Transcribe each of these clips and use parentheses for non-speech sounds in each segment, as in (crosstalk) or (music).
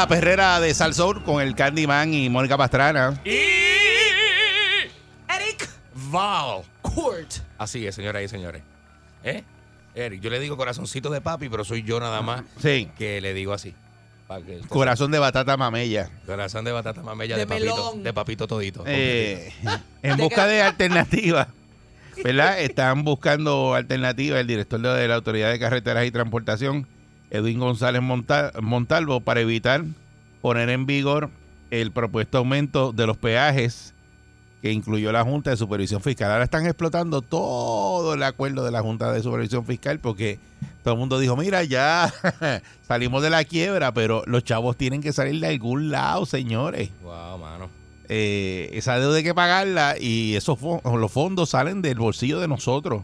La perrera de Salsoul con el Candyman y Mónica Pastrana. Eric Val Court. Así es, señoras y señores. ¿Eh? Eric, yo le digo corazoncito de papi, pero soy yo nada más Sí. que le digo así. Que Corazón de batata mamella. Corazón de batata mamella de, De papito. De papito todito. Eh, en busca de alternativas, (laughs) ¿verdad? Están buscando alternativas el director de la Autoridad de Carreteras y Transportación, Edwin González Monta- Montalvo, para evitar poner en vigor el propuesto aumento de los peajes que incluyó la Junta de Supervisión Fiscal. Ahora están explotando todo el acuerdo de la Junta de Supervisión Fiscal porque todo el mundo dijo, mira, ya (laughs) salimos de la quiebra, pero los chavos tienen que salir de algún lado, señores Wow, mano. eh, esa deuda hay que pagarla y esos fo- los fondos salen del bolsillo de nosotros.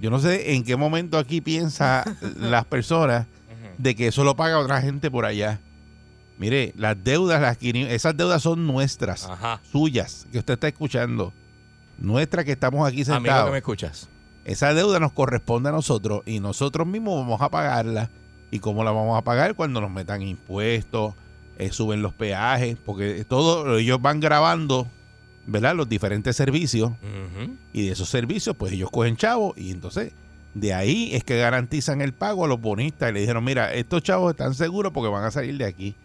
Yo no sé en qué momento aquí piensa (laughs) las personas de que eso lo paga otra gente por allá. Mire, las deudas, las 500 esas deudas son nuestras, Ajá. suyas, que usted está escuchando. Nuestras que estamos aquí Amigo que sentados. me escuchas. Esa deuda nos corresponde a nosotros y nosotros mismos vamos a pagarla. ¿Y cómo la vamos a pagar? Cuando nos metan impuestos, eh, suben los peajes, porque todo ellos van grabando, ¿verdad? Los diferentes servicios y de esos servicios, pues ellos cogen chavos y entonces de ahí es que garantizan el pago a los bonistas y le dijeron, mira, estos chavos están seguros porque van a salir de aquí.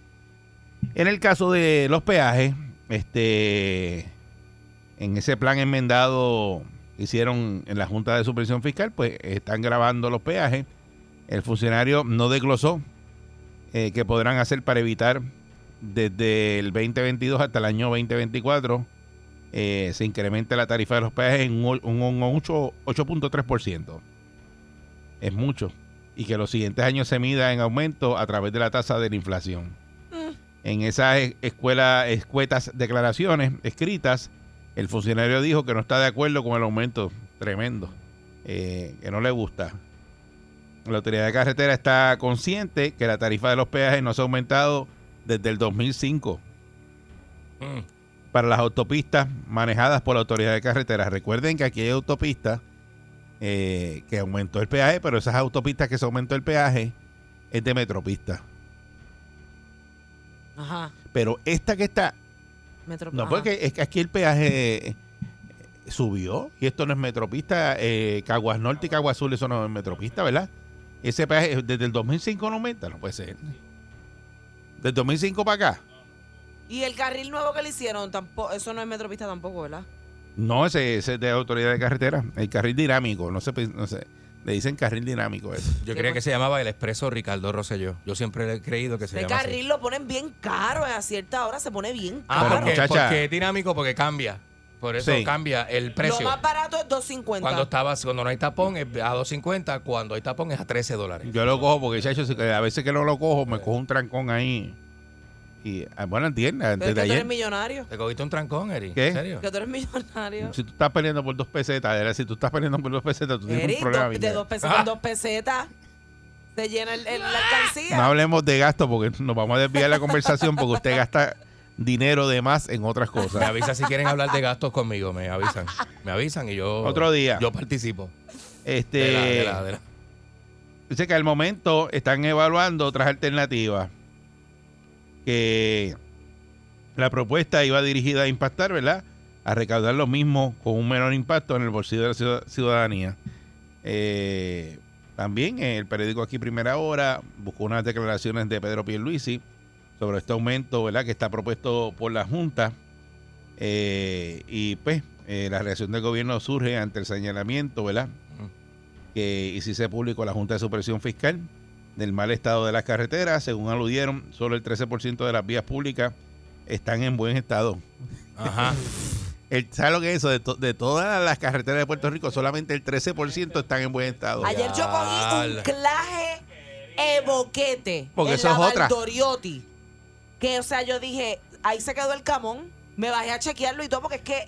En el caso de los peajes, este, en ese plan enmendado que hicieron en la Junta de Supervisión Fiscal, pues están grabando los peajes. El funcionario no desglosó eh, que podrán hacer para evitar desde el 2022 hasta el año 2024 eh, se incremente la tarifa de los peajes en un, un- un ocho- 8.3%. Es mucho. Y que los siguientes años se mida en aumento a través de la tasa de la inflación. En esas e- escuela, escuetas declaraciones escritas, el funcionario dijo que no está de acuerdo con el aumento tremendo, eh, que no le gusta. La autoridad de carretera está consciente que la tarifa de los peajes no se ha aumentado desde el 2005 Mm. Para las autopistas manejadas por la autoridad de carreteras. Recuerden que aquí hay autopistas eh, que aumentó el peaje, pero esas autopistas que se aumentó el peaje es de metropista. Ajá. Pero esta que está, Metro, no, porque es que aquí el peaje eh, subió y esto no es metropista. Eh, Caguas Norte y Caguas Sur, eso no es metropista, ¿verdad? Ese peaje desde el 2005 no aumenta, no puede ser. Del 2005 para acá. Y el carril nuevo que le hicieron, tampoco, eso no es metropista tampoco, ¿verdad? No, ese, ese es de autoridad de carretera. El carril dinámico, no sé, no sé. Le dicen carril dinámico eso. Yo ¿Qué creía más? que se llamaba el Expreso Ricardo Rosselló. Yo siempre he creído que se El llama así. carril lo ponen bien caro, a cierta hora se pone bien Ah, Pero, caro. porque, muchacha- porque es dinámico, porque cambia. Por eso Sí. cambia el Lo precio. más barato es 250. Cuando estabas, cuando no hay tapón es a 2.50, cuando hay tapón es a 13 dólares. Yo lo cojo porque, chacho, a veces que no lo cojo, me cojo un trancón ahí. Y, ah, bueno, entienda, Pero antes de tú eres millonario. ¿Te cogiste un trancón, Eri? ¿Qué? ¿En serio? Que tú eres millonario. Si tú estás peleando por dos pesetas, era, si tú estás peleando por dos pesetas, tú tienes un problema. dos- de dos pesetas en dos pesetas se llena el, el- la alcancía. No hablemos de gasto porque nos vamos a desviar la conversación porque usted gasta dinero de más en otras Me cosas. avisan si quieren hablar de gastos conmigo, me avisan. Me avisan y yo. Otro día. Yo participo. Este, De la- de la- de la- Dice que al momento están evaluando otras alternativas. Que la propuesta iba dirigida a impactar, ¿verdad? A recaudar lo mismo con un menor impacto en el bolsillo de la ciudad- ciudadanía. Eh, también el periódico aquí Primera Hora buscó unas declaraciones de Pedro Pierluisi sobre este aumento, ¿verdad? Que está propuesto por la Junta. Eh, y pues eh, la reacción del gobierno surge ante el señalamiento, ¿verdad? que y si se publicó la Junta de Supervisión Fiscal del mal estado de las carreteras. Según aludieron, solo el 13% de las vías públicas están en buen estado. Ajá. (laughs) El, ¿Sabes lo que es eso? De, to- de todas las carreteras de Puerto Rico, solamente el 13% están en buen estado. Ayer yo cogí un claje evoquete Porque en eso la es otra. Que, o sea, yo dije, ahí se quedó el camón. Me bajé a chequearlo y todo porque es que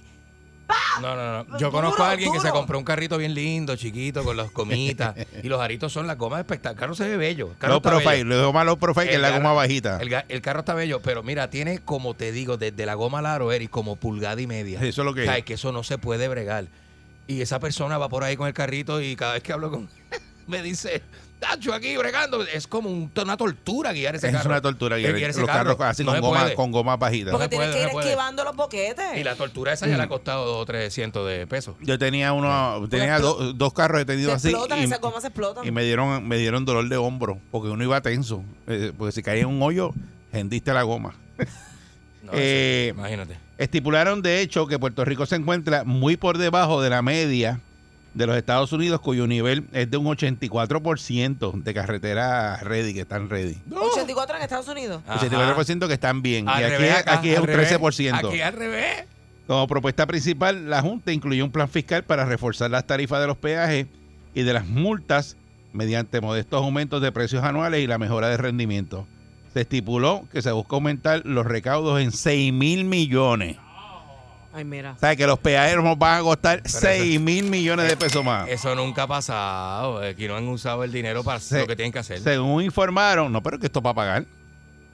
No, no, no. Yo Duro, conozco a alguien que se compró un carrito bien lindo, chiquito, con las gomitas. (laughs) y los aritos son las gomas espectaculares. El carro se ve bello. El carro Low profile, bello. low profile que El la goma bajita. El, carro está bello, pero mira, tiene, como te digo, desde la goma al aro, Eric, como pulgada y media. Eso es lo que O sea, es. que eso no se puede bregar. Y esa persona va por ahí con el carrito y cada vez que hablo con... (laughs) me dice, Tacho, aquí bregando. Es como un- una tortura guiar ese Es carro. una tortura. Eh, guiar ese los carro. carros así No con, goma, con gomas bajitas. porque se tienes puede, que no ir esquivando los boquetes. Y la tortura esa ya le ha costado 2 o 300 de pesos. Yo tenía uno, tenía do- dos carros he se tenido así explotan, y, esas gomas se explotan. y me dieron me dieron dolor de hombro porque uno iba tenso, eh, porque si caía en un hoyo, hendiste la goma. (laughs) No, Eh, imagínate. Estipularon de hecho que Puerto Rico se encuentra muy por debajo de la media de los Estados Unidos, cuyo nivel es de un 84% de carreteras ready, que están ready. 84 en Estados Unidos. Ajá. 84% que están bien. Al y aquí, revés acá, aquí es un revés. 13%. Aquí al revés. Como propuesta principal, la Junta incluyó un plan fiscal para reforzar las tarifas de los peajes y de las multas mediante modestos aumentos de precios anuales y la mejora de rendimiento. Se estipuló que se busca aumentar los recaudos en 6 mil millones. Ay, mira. O sea, que los peajes nos van a costar eso- 6 mil millones de pesos más. Eso nunca ha pasado. Aquí no han usado el dinero para Se- lo que tienen que hacer. Según informaron, no, pero que esto es para pagar.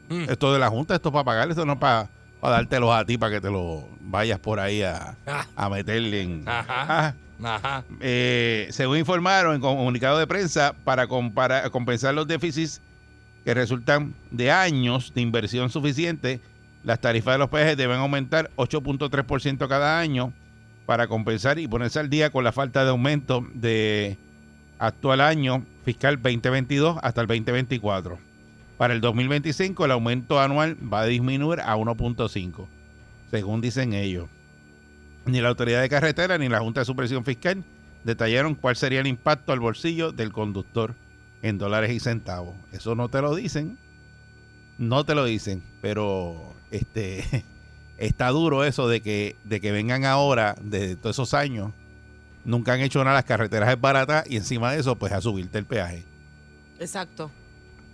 Mm. Esto de la Junta, esto es para pagar, esto no es para, para dártelos a ti para que te lo vayas por ahí a, Ah, a meterle en... Ajá. Ah, Ajá. eh, según informaron en comunicado de prensa, para compara- compensar los déficits que resultan de años de inversión suficiente, las tarifas de los peajes deben aumentar 8.3% cada año para compensar y ponerse al día con la falta de aumento de actual año fiscal 2022 hasta el 2024. Para el 2025 el aumento anual va a disminuir a 1.5, según dicen ellos. Ni la Autoridad de Carretera ni la Junta de Supervisión Fiscal detallaron cuál sería el impacto al bolsillo del conductor en dólares y centavos. Eso no te lo dicen. No te lo dicen, pero este (laughs) está duro eso de que de que vengan ahora de todos esos años nunca han hecho nada las carreteras es barata y encima de eso pues a subirte el peaje. Exacto.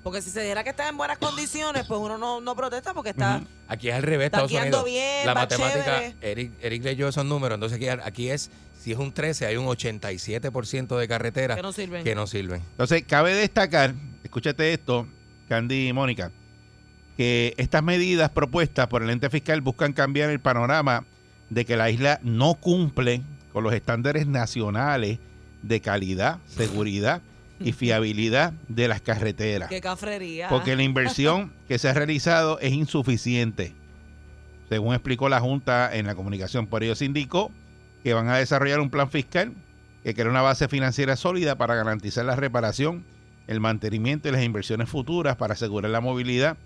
Porque si se dijera que está en buenas condiciones, pues uno no, no protesta porque está. Aquí es al revés, Está Estados Unidos. bien, la va matemática, chévere. Eric, Eric leyó esos números, entonces aquí, aquí es, si es un 13, hay un 87% de carreteras Que no sirven. que no sirven. Entonces, cabe destacar, escúchate esto, Candy y Mónica, que estas medidas propuestas por el ente fiscal buscan cambiar el panorama de que la isla no cumple con los estándares nacionales de calidad, seguridad y (laughs) fiabilidad de las carreteras. Qué cafrería. Porque la inversión (laughs) que se ha realizado es insuficiente. Según explicó la Junta en la comunicación, por ello se indicó que van a desarrollar un plan fiscal que crea una base financiera sólida para garantizar la reparación, el mantenimiento y las inversiones futuras para asegurar la movilidad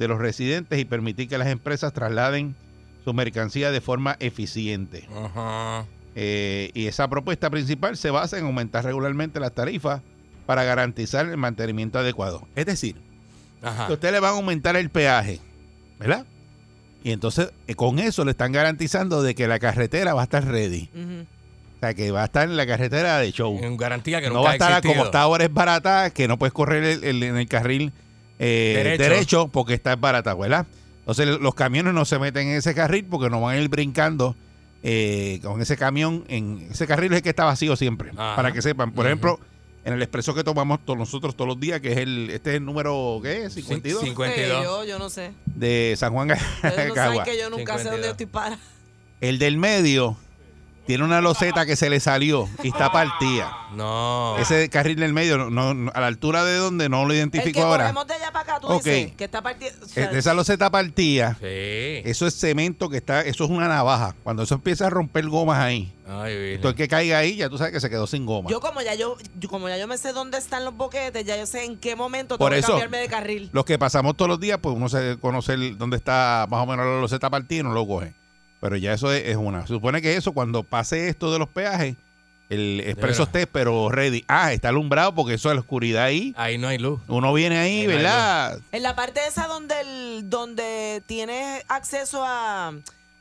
de los residentes y permitir que las empresas trasladen su mercancía de forma eficiente. Ajá. Eh, y esa propuesta principal se basa en aumentar regularmente las tarifas para garantizar el mantenimiento adecuado. Es decir, Ajá. que usted le van a aumentar el peaje, ¿verdad? Y entonces eh, con eso le están garantizando de que la carretera va a estar ready. O sea, que va a estar en la carretera de show. En garantía que No va a estar existido. como está ahora es barata, que no puedes correr el- el- en el carril eh, Derecho. derecho. porque está barata, ¿verdad? Entonces los camiones no se meten en ese carril porque no van a ir brincando eh, con ese camión. en Ese carril es el que está vacío siempre, Ajá. para que sepan. Por ejemplo, en el expreso que tomamos todos nosotros todos los días, que es el este es el número, ¿qué es? 52 Cinco- Sí, 52. yo, yo no sé. de San Juan Ustedes no saben que yo nunca sé 52. dónde estoy para. El del medio tiene una loseta que se le salió y está partida. No. Ese carril del medio, no, no- a la altura de donde no lo El identifico que ahora. de allá para acá, tú Ok. dices, que está partido. o sea, Eh, de esa loseta partida, Sí. eso es cemento que está, eso es una navaja. Cuando eso empieza a romper gomas ahí, Ay, virgen. todo el que caiga ahí, ya tú sabes que se quedó sin goma. Yo como ya yo, yo- como ya yo me sé dónde están los boquetes, ya yo sé en qué momento Por tengo eso, que cambiarme de carril. Los que pasamos todos los días, pues uno se conoce el- dónde está más o menos la loseta partida y no lo coge. Pero ya eso es, es una. Se supone que eso, cuando pase esto de los peajes, el expreso esté, pero ready. Ah, está alumbrado porque eso es la oscuridad ahí. Ahí no hay luz. Uno viene ahí, Ahí no ¿verdad? En la parte esa donde el, donde tienes acceso a,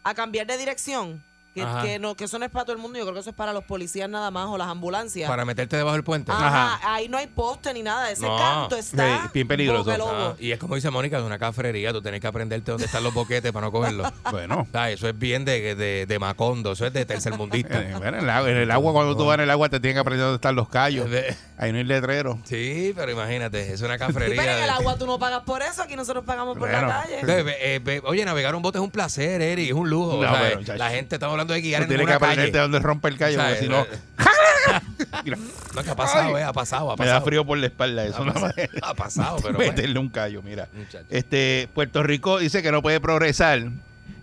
a cambiar de dirección, que, que no, que eso no es para todo el mundo, yo creo que eso es para los policías nada más o las ambulancias. Para meterte debajo del puente. Ajá, Ajá. ahí no hay poste ni nada, ese No. canto está Sí, bien peligroso. Ah, y es como dice Mónica, es una cafrería. Tú tienes que aprenderte dónde están los boquetes para no cogerlos. (laughs) Bueno. O sea, eso es bien de, de, de Macondo, eso es de tercermundista. Eh, bueno, en, el agua, en el agua, cuando tú vas en el agua, te tienen que aprender dónde están los callos. De- Ahí no hay letrero. Sí, pero imagínate, es una Sí, cafrería. pero en el de- agua tú no pagas por eso, aquí nosotros pagamos por Bueno. la calle. Ve- eh, ve- oye, navegar un bote es un placer, Eri, es un lujo. No, o sea, eh, la gente está hablando de guiar Tú en tienes que una calle. aprenderte dónde rompe el callo, O sea, porque si no, eh, (laughs) mira, No, que ha pasado, Ay. eh, ha pasado, ha me da pasado. frío por la espalda. Eso Ha no pasado, (laughs) ha pasado, pero bueno. meterle un callo, mira. Muchacho. Este, Puerto Rico dice que no puede progresar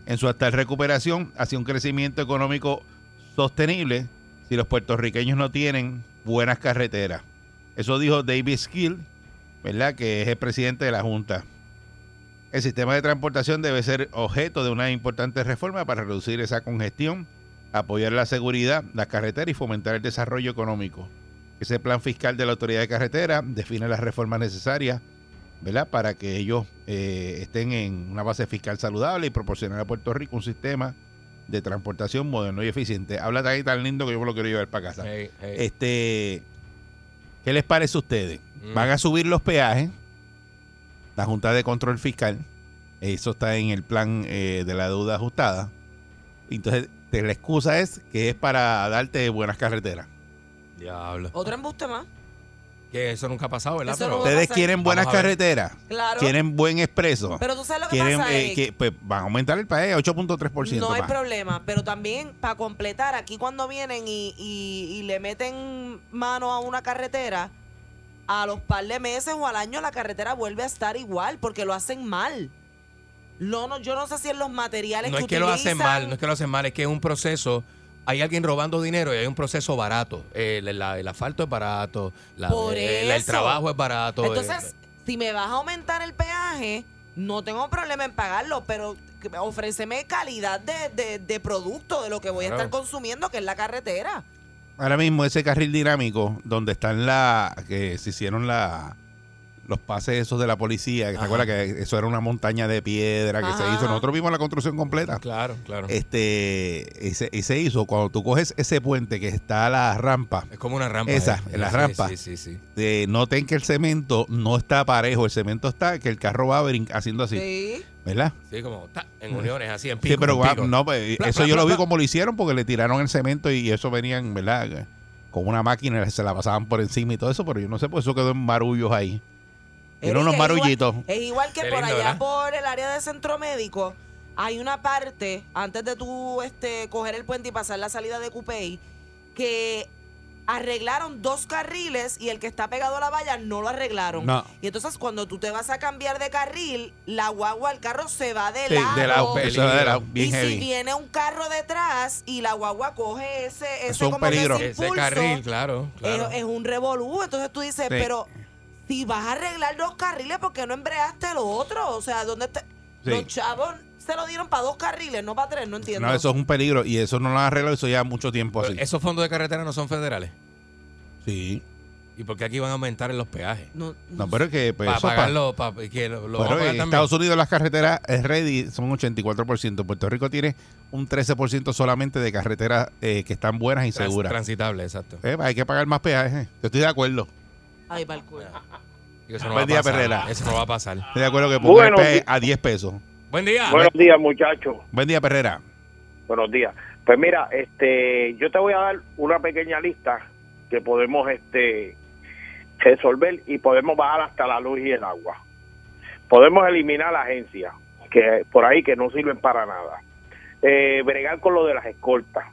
en su actual recuperación hacia un crecimiento económico sostenible si los puertorriqueños no tienen buenas carreteras. Eso dijo David Skill, ¿verdad? Que es el presidente de la Junta. El sistema de transportación debe ser objeto de una importante reforma para reducir esa congestión, apoyar la seguridad, las carreteras y fomentar el desarrollo económico. Ese plan fiscal de la Autoridad de Carretera define las reformas necesarias ¿verdad? Para que ellos eh, estén en una base fiscal saludable y proporcionar a Puerto Rico un sistema de transportación moderno y eficiente. Habla ahí tan lindo que yo me lo quiero llevar para casa. Hey, hey. Este, ¿qué les parece a ustedes? Mm. Van a subir los peajes. La Junta de Control Fiscal, eso está en el plan eh, de la deuda ajustada. Entonces, te- la excusa es que es para darte buenas carreteras. Diablo. Otro embuste más. Que eso nunca ha pasado, ¿verdad? Pero no Ustedes quieren buenas carreteras, Claro. quieren buen expreso. Pero tú sabes lo que quieren pasa, eh, que pues, van a aumentar el país 8.3% No hay más. problema, pero también para completar, aquí cuando vienen y, y- y le meten mano a una carretera, a los par de meses o al año la carretera vuelve a estar igual porque lo hacen mal. No, no, yo no sé si en los materiales no que es que lo hacen mal, no es que lo hacen mal, es que es un proceso. Hay alguien robando dinero y hay un proceso barato. El, el- el asfalto es barato, la- Por el, trabajo es barato. Entonces, si me vas a aumentar el peaje, no tengo problema en pagarlo, pero ofréceme calidad de, de- de producto de lo que voy a estar consumiendo, que es la carretera. Ahora mismo ese carril dinámico donde están la que se hicieron la los pases esos de la policía, que se acuerda que eso era una montaña de piedra que se hizo. Nosotros vimos la construcción completa. claro, claro. Este, ese, y se hizo cuando tú coges ese puente que está a la rampa, es como una rampa. esa, eh. en la Sí, rampa. Sí, sí, sí. eh, noten que el cemento no está parejo, el cemento está que el carro va haciendo así, Sí. ¿Verdad? Sí, como ta, en uniones, así en pico. sí, pero pico. no, pues, eso yo lo vi como lo hicieron porque le tiraron el cemento y eso venían, ¿verdad? Con una máquina se la pasaban por encima y todo eso, pero yo no sé, pues eso quedó en marullos ahí. Era Eric, unos es igual- marullitos. Es igual que por allá ¿verdad? por el área de centro médico, hay una parte, antes de tú este, coger el puente y pasar la salida de Cupey, que arreglaron dos carriles y el que está pegado a la valla no lo arreglaron. No. Y entonces cuando tú te vas a cambiar de carril, la guagua, el carro se va de Sí, lado. de lado, de bien y si viene un carro detrás y la guagua coge ese, ese es un como que peligro. ese Ese impulso, carril, claro. claro. es, es un revolú. Entonces tú dices, Sí. pero si vas a arreglar dos carriles, ¿por qué no embreaste el otro? O sea, ¿dónde te... Sí. Los chavos se lo dieron para dos carriles, no para tres, no entiendo. No, eso es un peligro y eso no lo han arreglado, eso ya mucho tiempo Pero así. Esos fondos de carretera no son federales. Sí. ¿Y por qué aquí van a aumentar en los peajes? No, No, pero es que pues, Para pagarlo, pa- que lo, lo Bueno, van a pagar en. Estados Unidos las carreteras es ready son 84%. Puerto Rico tiene un 13% solamente de carreteras eh, que están buenas y Trans- seguras. Transitable, exacto. Eh, hay que pagar más peajes. Yo estoy de acuerdo. Ay, para el culo. Eso no Buen va a día, pasar. Perrera. Eso no va a pasar. Estoy de acuerdo que pongan Buenos el peaje a 10 pesos. Buen día. Buenos días, muchachos. Buen día, Perrera. Buenos días. Pues mira, este, yo te voy a dar una pequeña lista que podemos este resolver y podemos bajar hasta la luz y el agua. Podemos eliminar la agencia que por ahí que no sirven para nada. Eh, bregar con lo de las escoltas.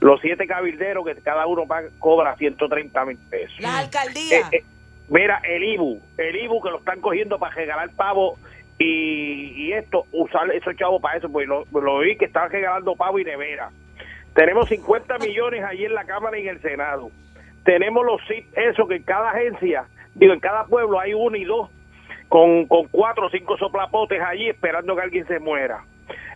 Los siete cabilderos que cada uno paga- cobra 130 mil pesos. Las Eh, alcaldías. eh, mira, el IBU, el IBU que lo están cogiendo para regalar pavo y, y esto, usar esos chavos para eso, pues lo, lo vi que están regalando pavo y nevera. Tenemos 50 millones allí en la Cámara y en el Senado. Tenemos los eso que en cada agencia, digo, en cada pueblo hay uno y dos, con, con cuatro o cinco soplapotes allí esperando que alguien se muera.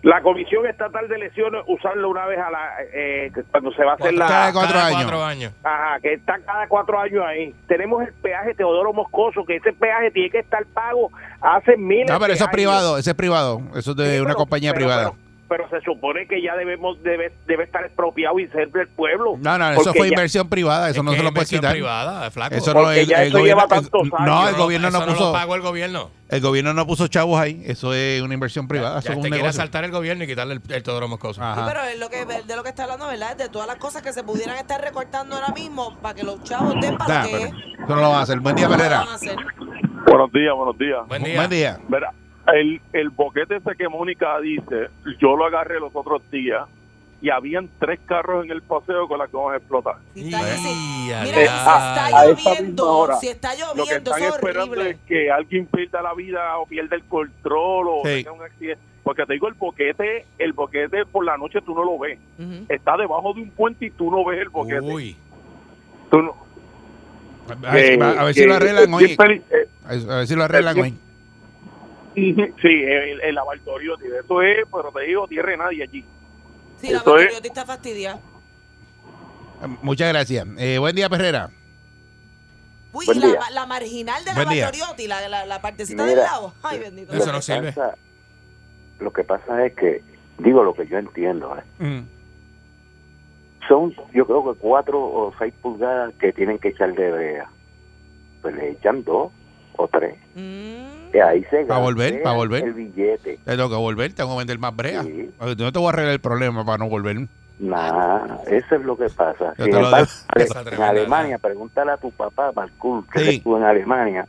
La Comisión Estatal de Elecciones usarlo una vez a la eh, cuando se va a hacer la Cada cuatro Cada años. cuatro años. Ajá, que está cada cuatro años ahí. Tenemos el peaje Teodoro Moscoso, que ese peaje tiene que estar pago hace miles No, pero eso es privado, ese es privado. Eso es de Sí, una pero- compañía pero- privada. Pero, pero se supone que ya debemos debe, debe estar expropiado y ser del pueblo. No, no, eso fue ya- inversión privada, eso Es no se lo es puedes inversión quitar. privada, flaco. Eso no, Porque el, ya el eso gobierno, lleva tantos el- no, el gobierno no puso, lo pagó el gobierno. el gobierno no puso chavos ahí, eso es una inversión privada, Ya eso es te un quiere asaltar el gobierno y quitarle el, el. Sí, Ajá. pero es lo que, de lo que está hablando, ¿verdad? Es de todas las cosas que se pudieran estar recortando ahora mismo para que los chavos den para Nah, es. eso no lo van a hacer. Buen día, No lo Pereira. van a hacer. Buenos días, buenos días. Buen día. Buen día. Verá, el, el boquete ese que Mónica dice, yo lo agarré los otros días y habían tres carros en el paseo con las que vamos a explotar. Si está, mira, si lloviendo, hora, si está Lo que están es esperando horrible. es que alguien pierda la vida o pierda el control o Sí. tenga un accidente. Porque te digo, el boquete, el boquete por la noche tú no lo ves. Está debajo de un puente y tú no ves el boquete. Uy. Tú no- A ver, si- que- a ver si que lo arreglan hoy. eh, A ver si lo arreglan hoy. Sí, el, el laboratorio, tío, eso es, pero te digo, tierra de nadie allí. Sí, la batería está fastidiada. Muchas gracias. Eh, buen día, Perrera. Uy, Buen y la, día. la marginal de la Buen. Bartoriotti, la, la, la partecita Mira. del lado. Ay, bendito. Eso Lo no que sirve. pasa- lo que pasa es que, digo lo que yo entiendo, ¿eh? Mm. son yo creo que cuatro o seis pulgadas que tienen que echar de brea. Pues le echan dos o tres. Mm. Y ahí se Pa' volver, gastea pa' volver. el billete. Te tengo que volver, tengo que vender más brea. Sí. No te voy a arreglar el problema para no volver. Nah, eso es lo que pasa. Sin embargo, en Alemania, pregúntale a tu papá, Marcul, que Sí. estuvo en Alemania,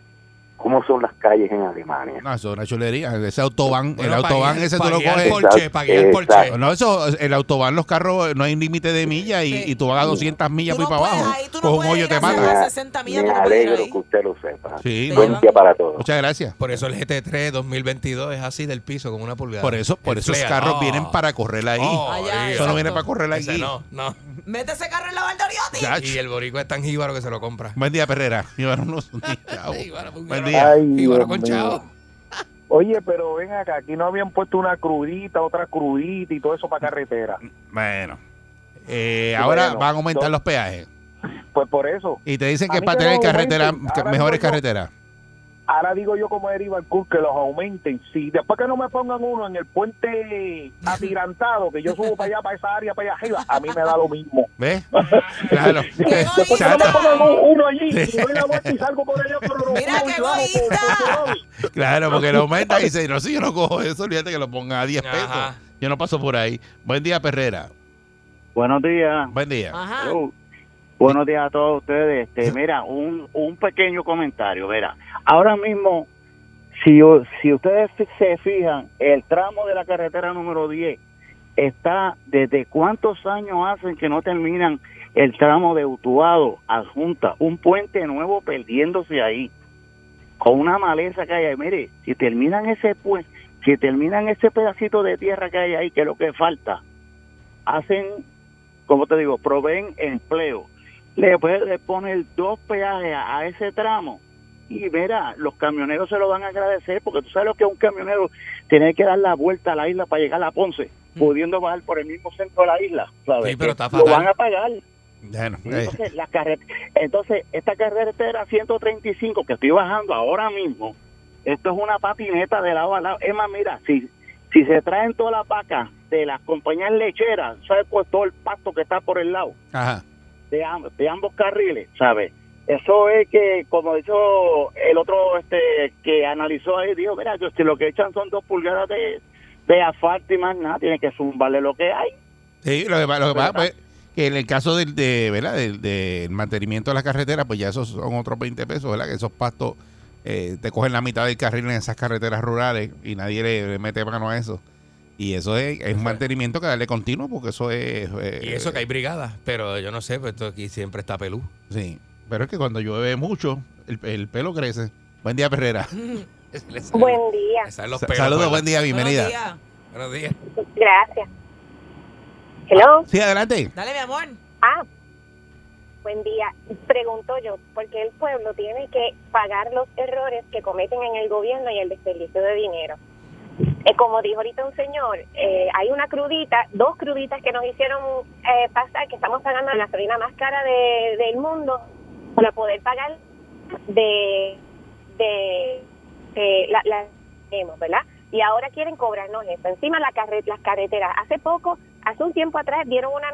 ¿cómo son las calles en Alemania? No, eso es una chulería. Ese autobán, Bueno, el autobán ese tú lo guiar coges. Guiar Exacto. Porsche. No, eso, el autobán, los carros, no hay límite de millas y, Sí. y tú vas a 200 millas por no ahí para abajo. ahí, tú no Con un puedes hoyo te mata. Me- 60 millas, Me no alegro ahí. que usted lo sepa. Sí, no, día para todos. muchas gracias. Por eso el GT3 2022 es así del piso, como una pulgada. Por eso, por El esos Flea, carros oh. vienen para correr ahí. Oh, Allá, eso no viene para correr aquí. no, no. Mete ese carro en la Bartoriotti. Ya, Y el boricua es tan jíbaro que se lo compra. Buen día, Perrera. (laughs) Jíbaro, (laughs) pues, Buen jíbaro. Día. Ay, Jíbaro Dios con. Oye, pero ven acá, aquí no habían puesto una crudita, otra crudita y todo eso para carretera. Bueno. Eh, Sí, ahora bueno, van a aumentar los peajes. Pues por eso. Y te dicen que mí para tener carretera, mejores carreteras. Ahora digo yo como deriva el CUR que los aumenten. Si después que no me pongan uno en el puente atirantado, que yo subo para allá, para esa área, para allá arriba, a mí me da lo mismo. ¿Ves? (laughs) Claro. (laughs) Después que no me pongan un- uno allí y doy la vuelta y salgo por allá por Mira qué egoísta. Claro, porque lo aumenta y dice, no, si yo no cojo eso, olvídate que lo ponga a 10 pesos. Ajá. Yo no paso por ahí. Buen día, Perrera. Buenos días. Buen día. Ajá. Hello. Buenos días a todos ustedes. Este, mira, un, un pequeño comentario. Mira, ahora mismo, si, si ustedes se fijan, el tramo de la carretera número 10 está desde cuántos años hacen que no terminan el tramo de Utuado a Junta, un puente nuevo perdiéndose ahí, con una maleza que hay ahí. Mire, si terminan ese puente, si terminan ese pedacito de tierra que hay ahí, que es lo que falta, hacen, como te digo, proveen empleo. Le puede poner dos peajes a, a ese tramo y mira, los camioneros se lo van a agradecer porque tú sabes lo que es un camionero tiene que dar la vuelta a la isla para llegar a Ponce, pudiendo bajar por el mismo centro de la isla, ¿sabes? Sí, pero está lo fatal. van a pagar. Bueno, eh, Entonces, la entonces, esta carretera 135 que estoy bajando ahora mismo, esto es una patineta de lado a lado. Es más, mira, si, si se traen todas las vacas de las compañías lecheras, ¿sabes? Pues todo el pasto que está por el lado ajá. De, amb- de ambos carriles, ¿sabes? Eso es que, como dijo el otro este que analizó ahí, dijo, mira, yo, si lo que echan son dos pulgadas de, de asfalto y más nada, tiene que zumbarle lo que hay. Sí, lo que, lo que pasa pues, que en el caso del, de, ¿verdad? Del, del mantenimiento de la carretera, pues ya esos son otros 20 pesos, ¿verdad? Que esos pastos eh, te cogen la mitad del carril en esas carreteras rurales y nadie le, le mete mano a eso. Y eso es, es un mantenimiento que darle continuo porque eso es... eh, Y eso que hay brigadas, pero yo no sé, pues esto aquí siempre está pelú. Sí, pero es que cuando llueve mucho, el, el pelo crece. Buen día, Perrera. (laughs) Buen día, Saludos, por buen día, bienvenida. Buenos días. la- Buenos días. gracias. Hello. Sí, adelante. Dale, mi amor. Ah, buen día. Pregunto yo, ¿por qué el pueblo tiene que pagar los errores que cometen en el gobierno y el desperdicio de dinero? Eh, como dijo ahorita un señor, eh, hay una crudita, dos cruditas que nos hicieron eh, pasar, que estamos pagando la gasolina más cara de- del mundo para poder pagar de, de, de la, ¿verdad? Y ahora quieren cobrarnos eso. Encima las carreteras. Hace poco, hace un tiempo atrás, dieron una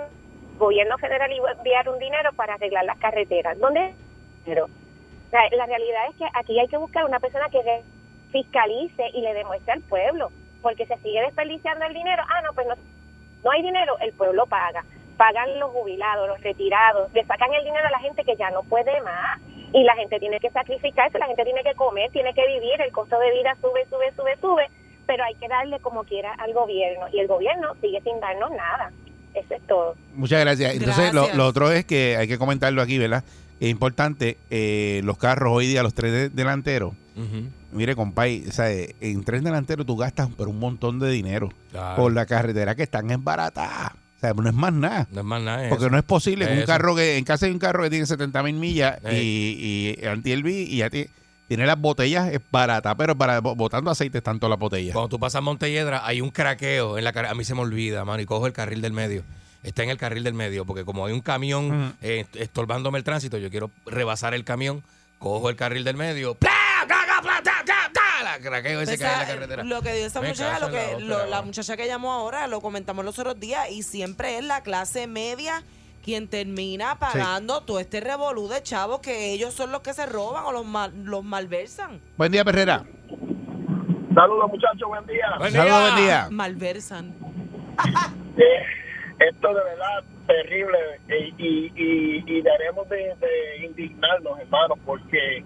gobierno federal iba a enviar un dinero para arreglar las carreteras. ¿Dónde? La, la realidad es que aquí hay que buscar una persona que fiscalice y le demuestre al pueblo, porque se sigue desperdiciando el dinero. Ah, no, pues no, no hay dinero, el pueblo paga. Pagan los jubilados, los retirados, le sacan el dinero a la gente que ya no puede más. Y la gente tiene que sacrificarse, la gente tiene que comer, tiene que vivir, el costo de vida sube, sube, sube, sube, pero hay que darle como quiera al gobierno. Y el gobierno sigue sin darnos nada. Eso es todo. Muchas gracias. Entonces, lo, Gracias. lo otro es que hay que comentarlo aquí, ¿verdad? Es importante, eh, los carros hoy día, los tres de-. Mire, compay, o sea, eh, en tres delanteros tú gastas por un montón de dinero Claro. por la carretera que están embaratadas. O sea, no es más nada. No es más nada. Porque eso. no es posible que un Eso. carro que, en casa hay un carro que tiene 70 mil millas y, y anti y ya ti- tiene las botellas es barata, pero para botando aceite están todas las botellas. Cuando tú pasas Montelledra, hay un craqueo en la A mí se me olvida, mano, y cojo el carril del medio. Está en el carril del medio, porque como hay un camión eh, estorbándome el tránsito, yo quiero rebasar el camión, cojo el carril del medio. ¡Pla, pla, pla, ta, ta, ta! La craqueo ese Pues, que hay en la carretera. Lo que dio esa Me muchacha, cago lo en que, la lo- la muchacha que llamó ahora, lo comentamos los otros días, y siempre es la clase media quien termina pagando todo este revolú de chavos que ellos son los que se roban o los, mal- los malversan. Buen día, Perrera. Saludos, muchachos, buen día. Saludos, buen día. Malversan. Eh, esto de verdad terrible eh, y, y, y debemos de, de indignarnos, hermanos, porque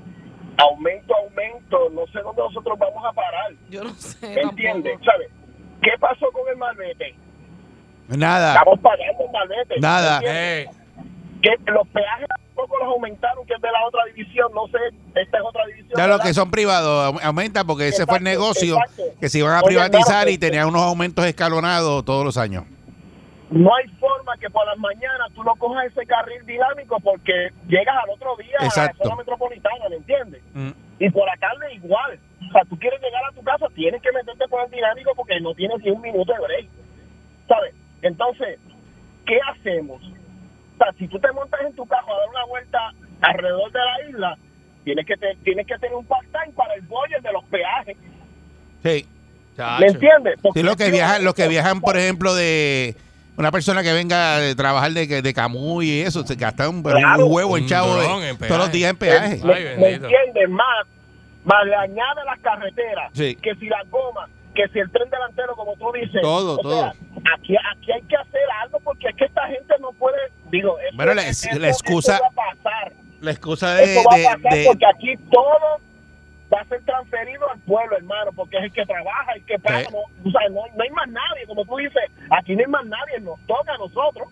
aumento, aumento, no sé dónde nosotros vamos a parar. Yo no sé. ¿Me entiendes? ¿Sabes? ¿Qué pasó con el malvete? Nada. Estamos pagando el malvete. Nada. ¿me entiendes? Que los peajes tampoco los aumentaron, que es de la otra división, no sé, esta es otra división. Ya los ¿verdad? que son privados au- aumenta porque ese fue el negocio exacto. que se iban a Oye, privatizar y tenían unos aumentos escalonados todos los años. No hay forma que por las mañanas tú no cojas ese carril dinámico porque llegas al otro día a Exacto. la zona metropolitana, ¿me entiendes? Mm. Y por acá es igual. O sea, tú quieres llegar a tu casa, tienes que meterte por el dinámico porque no tienes ni un minuto de break. ¿Sabes? Entonces, ¿qué hacemos? O sea, si tú te montas en tu carro a dar una vuelta alrededor de la isla, tienes que, te- tienes que tener un part-time para el budget de los peajes. Sí. ¿Me entiendes? Porque Sí, los que viajan, los que viajan, por ejemplo, de una persona que venga de trabajar de, de Camuy y eso, se Claro. un huevo en chavo de- dron en todos los días en peaje. ¿Me, me entiendes? Más, más le añade las carreteras, Sí. que si las gomas, que si el tren delantero, como tú dices. Todo, O todo. sea, aquí, aquí hay que hacer algo porque es que esta gente no puede, digo, eso, Bueno, la- eso- la excusa- eso va a pasar. La excusa de, Eso va a pasar de- porque aquí todo va a ser transferido al pueblo, hermano, porque es el que trabaja, el que paga. Sí. No, o sea, no, no hay más nadie, como tú dices, aquí no hay más nadie, nos toca a nosotros.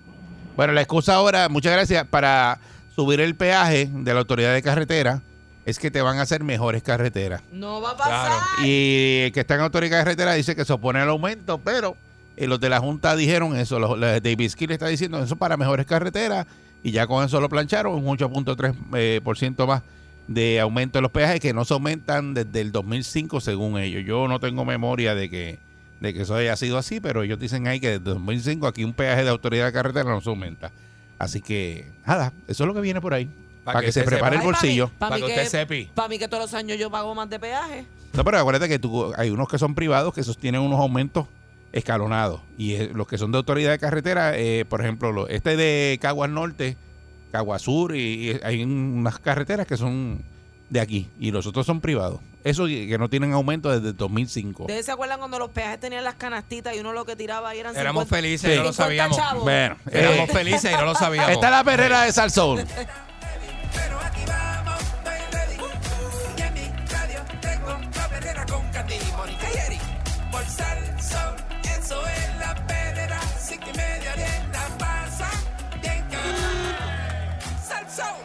Bueno, la excusa ahora, muchas gracias, para subir el peaje de la autoridad de carretera es que te van a hacer mejores carreteras. No va a pasar. Y el que está en autoridad de carretera dice que se opone al aumento, pero eh, los de la Junta dijeron eso. Los, los de David Skill está diciendo eso para mejores carreteras y ya con eso lo plancharon, un 8.3% eh, por ciento más de aumento de los peajes que no se aumentan desde el 2005 según ellos. Yo no tengo memoria de que de que eso haya sido así, pero ellos dicen ahí que desde 2005 aquí un peaje de autoridad de carretera no se aumenta. Así que, nada, eso es lo que viene por ahí. Para, que, se prepare el bolsillo. Para mí, que que, usted sepi. pa' mí que todos los años yo pago más de peaje. No, pero acuérdate que tú, hay unos que son privados que sostienen unos aumentos escalonados. Y eh, los que son de autoridad de carretera, eh, por ejemplo, lo- este de Caguas Norte, Caguas Sur, y, y hay unas carreteras que son de aquí y los otros son privados. Eso que no tienen aumento desde el 2005. ¿Ustedes se acuerdan cuando los peajes tenían las canastitas y uno lo que tiraba ahí eran Éramos 50 felices y no lo 50 sabíamos. Bueno, (laughs) Éramos eh, felices y no lo sabíamos. Esta es la perrera de Salsoul. (laughs) Pero aquí vamos, estoy ready. Y en mi radio tengo la perrera con Katy, Mónica y Eric. Por Salsón, eso es la perrera. So,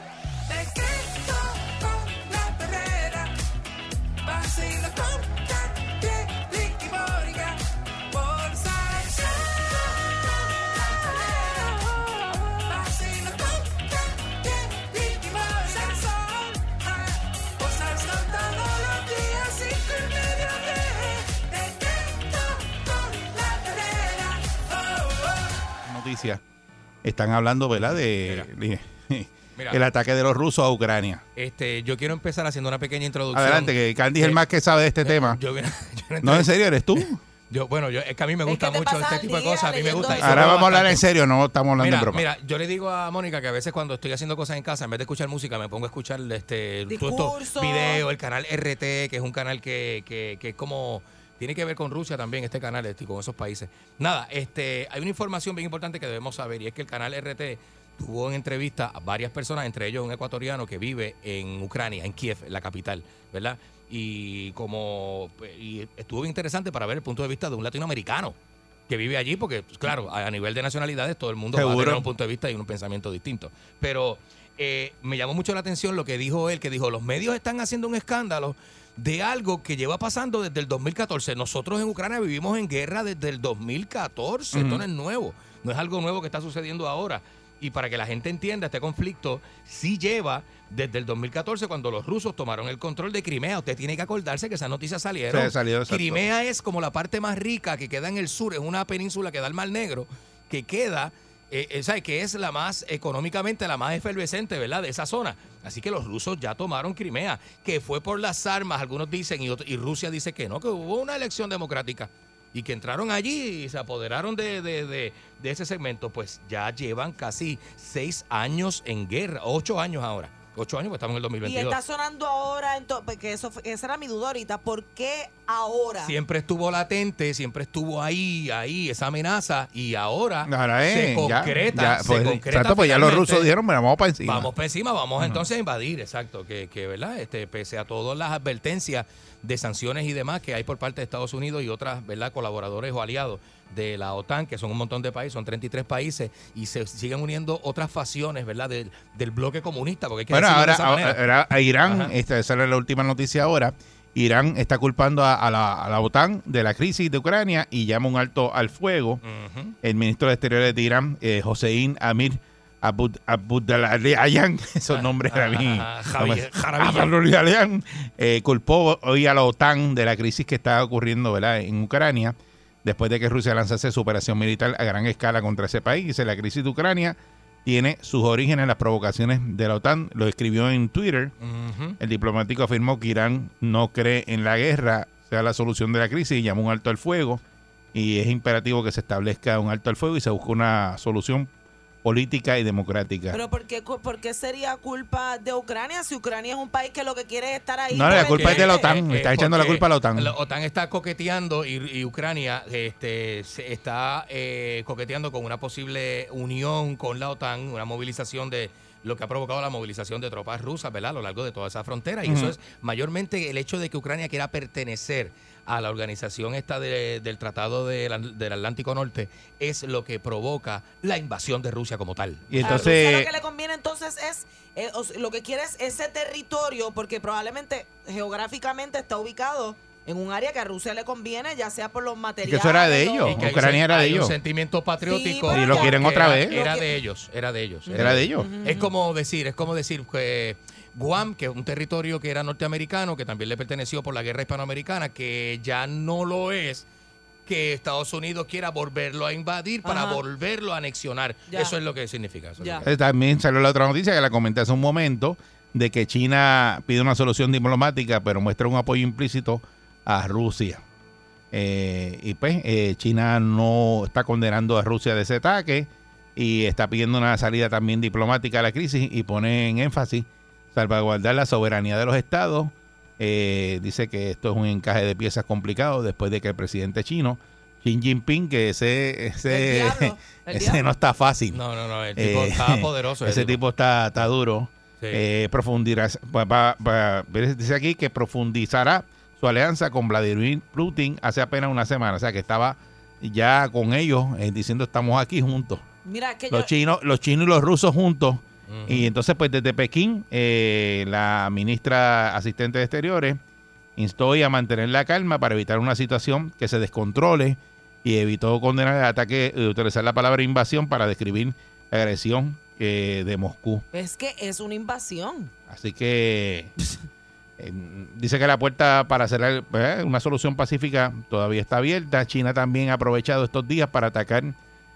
Están hablando, ¿verdad? De el ataque de los rusos a Ucrania. Este, yo quiero empezar haciendo una pequeña introducción. Adelante, que Candy es el más que sabe de este eh, tema. (laughs) Yo, yo No, en serio, ¿eres tú? (laughs) Yo, bueno, yo, es que a mí me gusta que mucho este tipo de cosas. A mí me gusta. Ahora vamos a hablar bastante. en serio, no estamos hablando Mira, en broma. mira, yo le digo a Mónica que a veces cuando estoy haciendo cosas en casa, en vez de escuchar música, me pongo a escuchar este videos, el canal RT, que es un canal que, que, que es como tiene que ver con Rusia también, este canal, este, y con esos países. Nada, este, hay una información bien importante que debemos saber, y es que el canal RT tuvo en entrevista a varias personas, entre ellos un ecuatoriano que vive en Ucrania, en Kiev, la capital, ¿verdad? Y como y estuvo bien interesante para ver el punto de vista de un latinoamericano que vive allí, porque, pues, claro, a nivel de nacionalidades todo el mundo va a Seguro. tener un punto de vista y un pensamiento distinto. Pero eh, me llamó mucho la atención lo que dijo él, que dijo, los medios están haciendo un escándalo de algo que lleva pasando desde el 2014. Nosotros en Ucrania vivimos en guerra desde el 2014, esto no es nuevo, no es algo nuevo que está sucediendo ahora. Y para que la gente entienda, este conflicto sí lleva desde el 2014 cuando los rusos tomaron el control de Crimea. Usted tiene que acordarse que esas noticias salieron. Sí, salió. Crimea es como la parte más rica que queda en el sur, es una península que da al Mar Negro, que queda, eh, eh, ¿sabe? que es la más económicamente la más efervescente, ¿verdad? De esa zona. Así que los rusos ya tomaron Crimea, que fue por las armas, algunos dicen, y, otro- y Rusia dice que no, que hubo una elección democrática. Y que entraron allí y se apoderaron de, de- de- de ese segmento, pues ya llevan casi seis años en guerra, ocho años ahora. Ocho años, pues estamos en el Y 2022. está sonando ahora, ento- porque eso fue- esa era mi duda ahorita. ¿Por qué ahora? Siempre estuvo latente, siempre estuvo ahí, ahí, esa amenaza, y ahora, Ahora se es, ya, concreta. ya, se pues, concreta exacto, pues ya los rusos dijeron, mira, vamos para encima. Vamos para encima, vamos entonces a invadir, exacto, que, que ¿verdad? Este, pese a todas las advertencias de sanciones y demás que hay por parte de Estados Unidos y otras, ¿verdad? Colaboradores o aliados de la OTAN, que son un montón de países, son 33 países, y se siguen uniendo otras facciones, ¿verdad? Del, del bloque comunista, porque hay que Bueno, decirlo de ahora, esa manera. ahora- a Irán, esta, esa es la última noticia ahora. Irán está culpando a, a la, a la OTAN de la crisis de Ucrania y llama un alto al fuego. Ujú. El ministro de Exteriores de Irán, eh, Hossein Amir Abud, Abudalayan, (laughs) esos nombres para mí. Ah, Javi- Jaravilla. Abudalayan, eh, culpó hoy a la OTAN de la crisis que está ocurriendo ¿verdad? en Ucrania después de que Rusia lanzase su operación militar a gran escala contra ese país. Dice, la crisis de Ucrania tiene sus orígenes en las provocaciones de la OTAN. Lo escribió en Twitter. El diplomático afirmó que Irán no cree en la guerra sea la solución de la crisis y llamó un alto al fuego. Y es imperativo que se establezca un alto al fuego y se busque una solución política y democrática. Pero ¿por qué, cu- por qué sería culpa de Ucrania si Ucrania es un país que lo que quiere es estar ahí? No, la culpa es de la? OTAN. Eh, está echando la culpa a la OTAN. La OTAN está coqueteando y, y Ucrania este, se está eh, coqueteando con una posible unión con la OTAN, una movilización de lo que ha provocado la movilización de tropas rusas ¿verdad? a lo largo de toda esa frontera. Y eso es mayormente el hecho de que Ucrania quiera pertenecer a la organización esta de- del Tratado del, del Atlántico Norte es lo que provoca la invasión de Rusia como tal. Y A Rusia entonces, lo que le conviene entonces es, eh, lo que quiere es ese territorio, porque probablemente geográficamente está ubicado en un área que a Rusia le conviene, ya sea por los materiales. eso era de los- ellos. Que Ucrania era de ellos. un sentimiento patriótico. Sí, Y lo quieren otra vez. Era que- de ellos, era de ellos. era de ellos. Es como decir, es como decir que Guam, que es un territorio que era norteamericano, que también le perteneció por la guerra hispanoamericana, que ya no lo es, que Estados Unidos quiera volverlo a invadir para Ajá. volverlo a anexionar. Ya. Eso es lo que significa. eso es Ya. lo que- Eh, También salió la otra noticia que la comenté hace un momento de que China pide una solución diplomática, pero muestra un apoyo implícito a Rusia. Eh, y pues eh, China no está condenando a Rusia de ese ataque y está pidiendo una salida también diplomática a la crisis y pone en énfasis salvaguardar la soberanía de los estados. Eh, dice que esto es un encaje de piezas complicado después de que el presidente chino, Xi Jinping, que ese, ese, diablo, (laughs) ese no está fácil. No, no, no, el tipo Eh, está poderoso. Ese tipo está, está duro. Sí. Eh, profundizará, va- va- va- dice aquí que profundizará su alianza con Vladimir Putin hace apenas una semana. O sea que estaba ya con ellos eh, diciendo estamos aquí juntos. Mira, que yo, Los chinos, los chinos y los rusos juntos. Y entonces, pues desde Pekín, eh, la ministra asistente de Exteriores instó a mantener la calma para evitar una situación que se descontrole y evitó condenar el ataque y utilizar la palabra invasión para describir la agresión eh, de Moscú. es que es una invasión. Así que (laughs) eh, dice que la puerta para hacer eh, una solución pacífica todavía está abierta. China también ha aprovechado estos días para atacar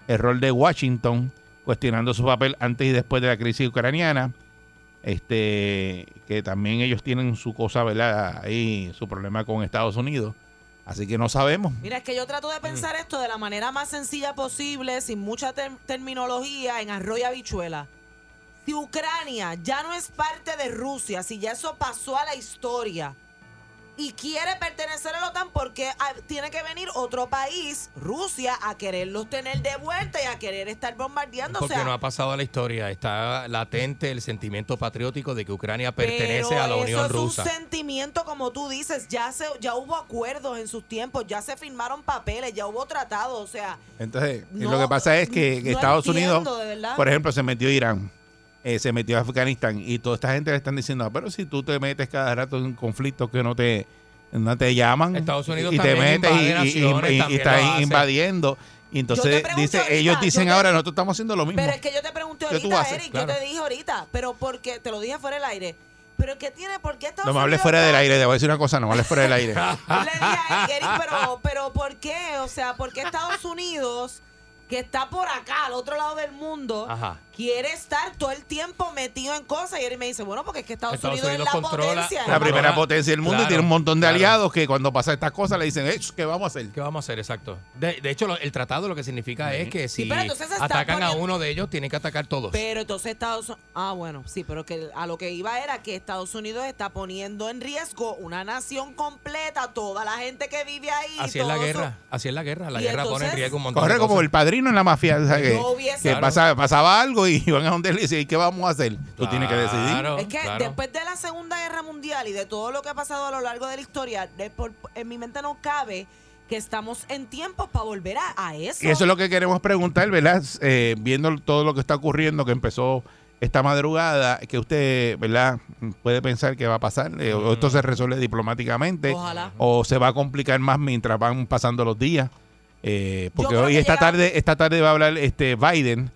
el rol de Washington, cuestionando su papel antes y después de la crisis ucraniana. Este, que también ellos tienen su cosa, ¿verdad? Ahí, su problema con Estados Unidos. Así que no sabemos. Mira, es que yo trato de pensar esto de la manera más sencilla posible, sin mucha ter- terminología, en arroz y habichuela. Si Ucrania ya no es parte de Rusia, si ya eso pasó a la historia y quiere pertenecer a la OTAN, porque tiene que venir otro país, Rusia, a quererlos tener de vuelta y a querer estar bombardeando? Porque o sea, no ha pasado a la historia. Está latente el sentimiento patriótico de que Ucrania pertenece Pero a la Unión eso Rusa. Es un sentimiento, como tú dices, ya se, ya hubo acuerdos en sus tiempos, ya se firmaron papeles, ya hubo tratados, o sea, Entonces, No, lo que pasa es que, no Estados entiendo, Unidos, por ejemplo, se metió Irán, eh, se metió Afganistán y toda esta gente le están diciendo, "Ah, pero si tú te metes cada rato en conflictos que no te no te llaman Estados Unidos y te metes y, y- y- naciones, y- y también estás invadiendo y entonces dice ahorita, ellos dicen te- ahora nosotros estamos haciendo lo mismo Pero es que yo te pregunté ¿Qué tú ahorita, haces? Eric, Claro. yo te dije ahorita, pero porque te lo dije fuera del aire. Pero ¿qué tiene? ¿Por qué Estados no me hables fuera del aire te voy a decir una cosa no me hables fuera del aire (laughs) Le dije a Eric, Eric, pero, pero ¿por qué? O sea, ¿por qué Estados Unidos, que está por acá, al otro lado del mundo, Ajá. quiere estar todo el tiempo metido en cosas? Y Eric me dice, bueno, porque es que Estados, Estados Unidos, Unidos es la controla- potencia. la primera potencia del mundo y tiene un montón de claro. aliados que cuando pasa estas cosas le dicen "Eh, ¿qué vamos a hacer? ¿Qué vamos a hacer? Exacto. De, de hecho, lo- el tratado lo que significa es que si atacan a uno de ellos, tienen que atacar todos. Pero entonces Estados Unidos... Ah, bueno, sí, pero que a lo que iba era que Estados Unidos está poniendo en riesgo una nación completa, toda la gente que vive ahí. Así es la guerra. Así es la guerra. La Y guerra pone en riesgo un montón Corre de como cosas. el padrino en la mafia, o sea, que, Claro. pasaba, pasaba algo y (laughs) iban a donde él y decían, ¿y qué vamos a hacer? Tú tienes que decidir. Claro, Es que claro. después de la Segunda Guerra Mundial y de todo lo que ha pasado a lo largo de la historia, de por- en mi mente no cabe que estamos en tiempos para volver a, a eso. Y eso es lo que queremos preguntar, ¿verdad? Eh, viendo todo lo que está ocurriendo, que empezó esta madrugada, que usted, ¿verdad? Puede pensar que va a pasar, eh, o esto se resuelve diplomáticamente, Ojalá. o se va a complicar más mientras van pasando los días. Eh, porque hoy esta tarde, esta tarde va a hablar este Biden,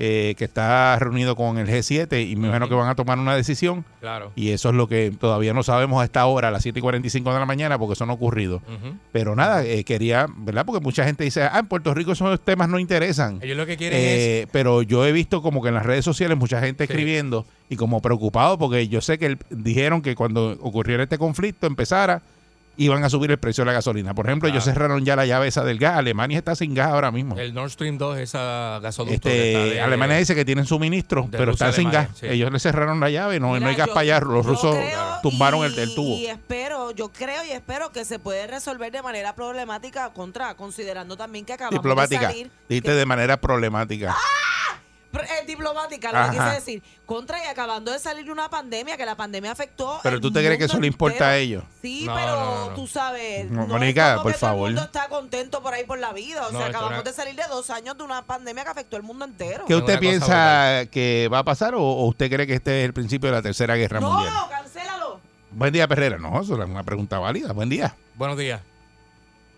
eh, que está reunido con el G7 y me imagino que van a tomar una decisión. Claro. Y eso es lo que todavía no sabemos a esta hora, a las 7 y 45 de la mañana, porque eso no ha ocurrido. Pero nada, eh, quería, ¿verdad? Porque mucha gente dice, ah, en Puerto Rico esos temas no interesan. Ellos lo que quieren Eh, Pero yo he visto como que en las redes sociales mucha gente Sí. escribiendo y como preocupado porque yo sé que el- dijeron que cuando ocurriera este conflicto empezara, iban a subir el precio de la gasolina. Por ejemplo, ellos Claro. cerraron ya la llave esa del gas. Alemania está sin gas ahora mismo. el Nord Stream 2, esa gasoducto que Este, de- Alemania dice que tienen suministro, pero están sin gas. sí. Ellos le cerraron la llave, no, Mira, no hay gas yo- para allá. Los rusos creo tumbaron y- el, el tubo. Y espero, yo creo y espero que se puede resolver de manera problemática contra, considerando también que acabamos Diplomática. de salir. Dijiste de manera problemática. Pero, eh, diplomática, lo Ajá. que quise decir. Contra y acabando de salir de una pandemia, que la pandemia afectó. Pero tú te crees que eso le importa a ellos. Sí, No, pero no, no, no. tú sabes. No, no, Mónica, es como por que todo favor. el mundo está contento por ahí por la vida. O No, sea, acabamos de salir de dos años de una pandemia que afectó el mundo entero. ¿Qué Es usted piensa que va a pasar o, o usted cree que este es el principio de la Tercera Guerra no, Mundial? cancélalo. Buen día, Perrera. No, eso es una pregunta válida. Buen día. Buenos días.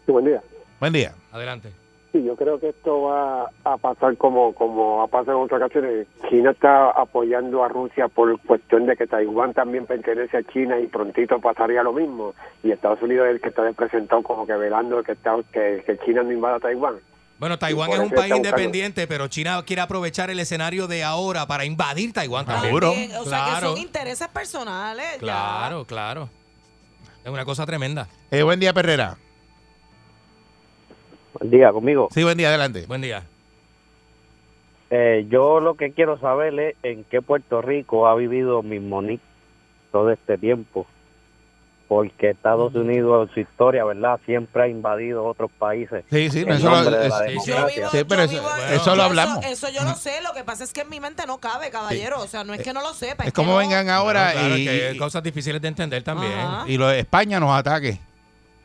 Sí, buen día. Buen día. Adelante. Sí, yo creo que esto va a pasar como como ha pasado en otras ocasiones. China está apoyando a Rusia por cuestión de que Taiwán también pertenece a China y prontito pasaría lo mismo. Y Estados Unidos es el que está presentado como que velando que, está, que, que China no invada Taiwán. Bueno, Taiwán es un país independiente, pero China quiere aprovechar el escenario de ahora para invadir Taiwán también. Seguro. También, o sea, que Claro. son intereses personales. ya. Claro, claro. Es una cosa tremenda. Eh, buen día, Perrera. Buen día, conmigo. Sí, buen día. Adelante. Buen día. Eh, yo lo que quiero saber es en qué Puerto Rico ha vivido Mismonique todo este tiempo. Porque Estados Unidos en su historia, ¿verdad? Siempre ha invadido otros países. Sí, sí, eso, lo, es- vivo- Sí, pero eso- vivo- eso yo lo hablamos. Eso, yo lo sé, lo que pasa es que en mi mente no cabe, caballero. O sea, no es que no lo sepa. es que como no. vengan ahora Bueno, claro, y, que hay y- cosas difíciles de entender también. Ajá. y lo de España nos ataque.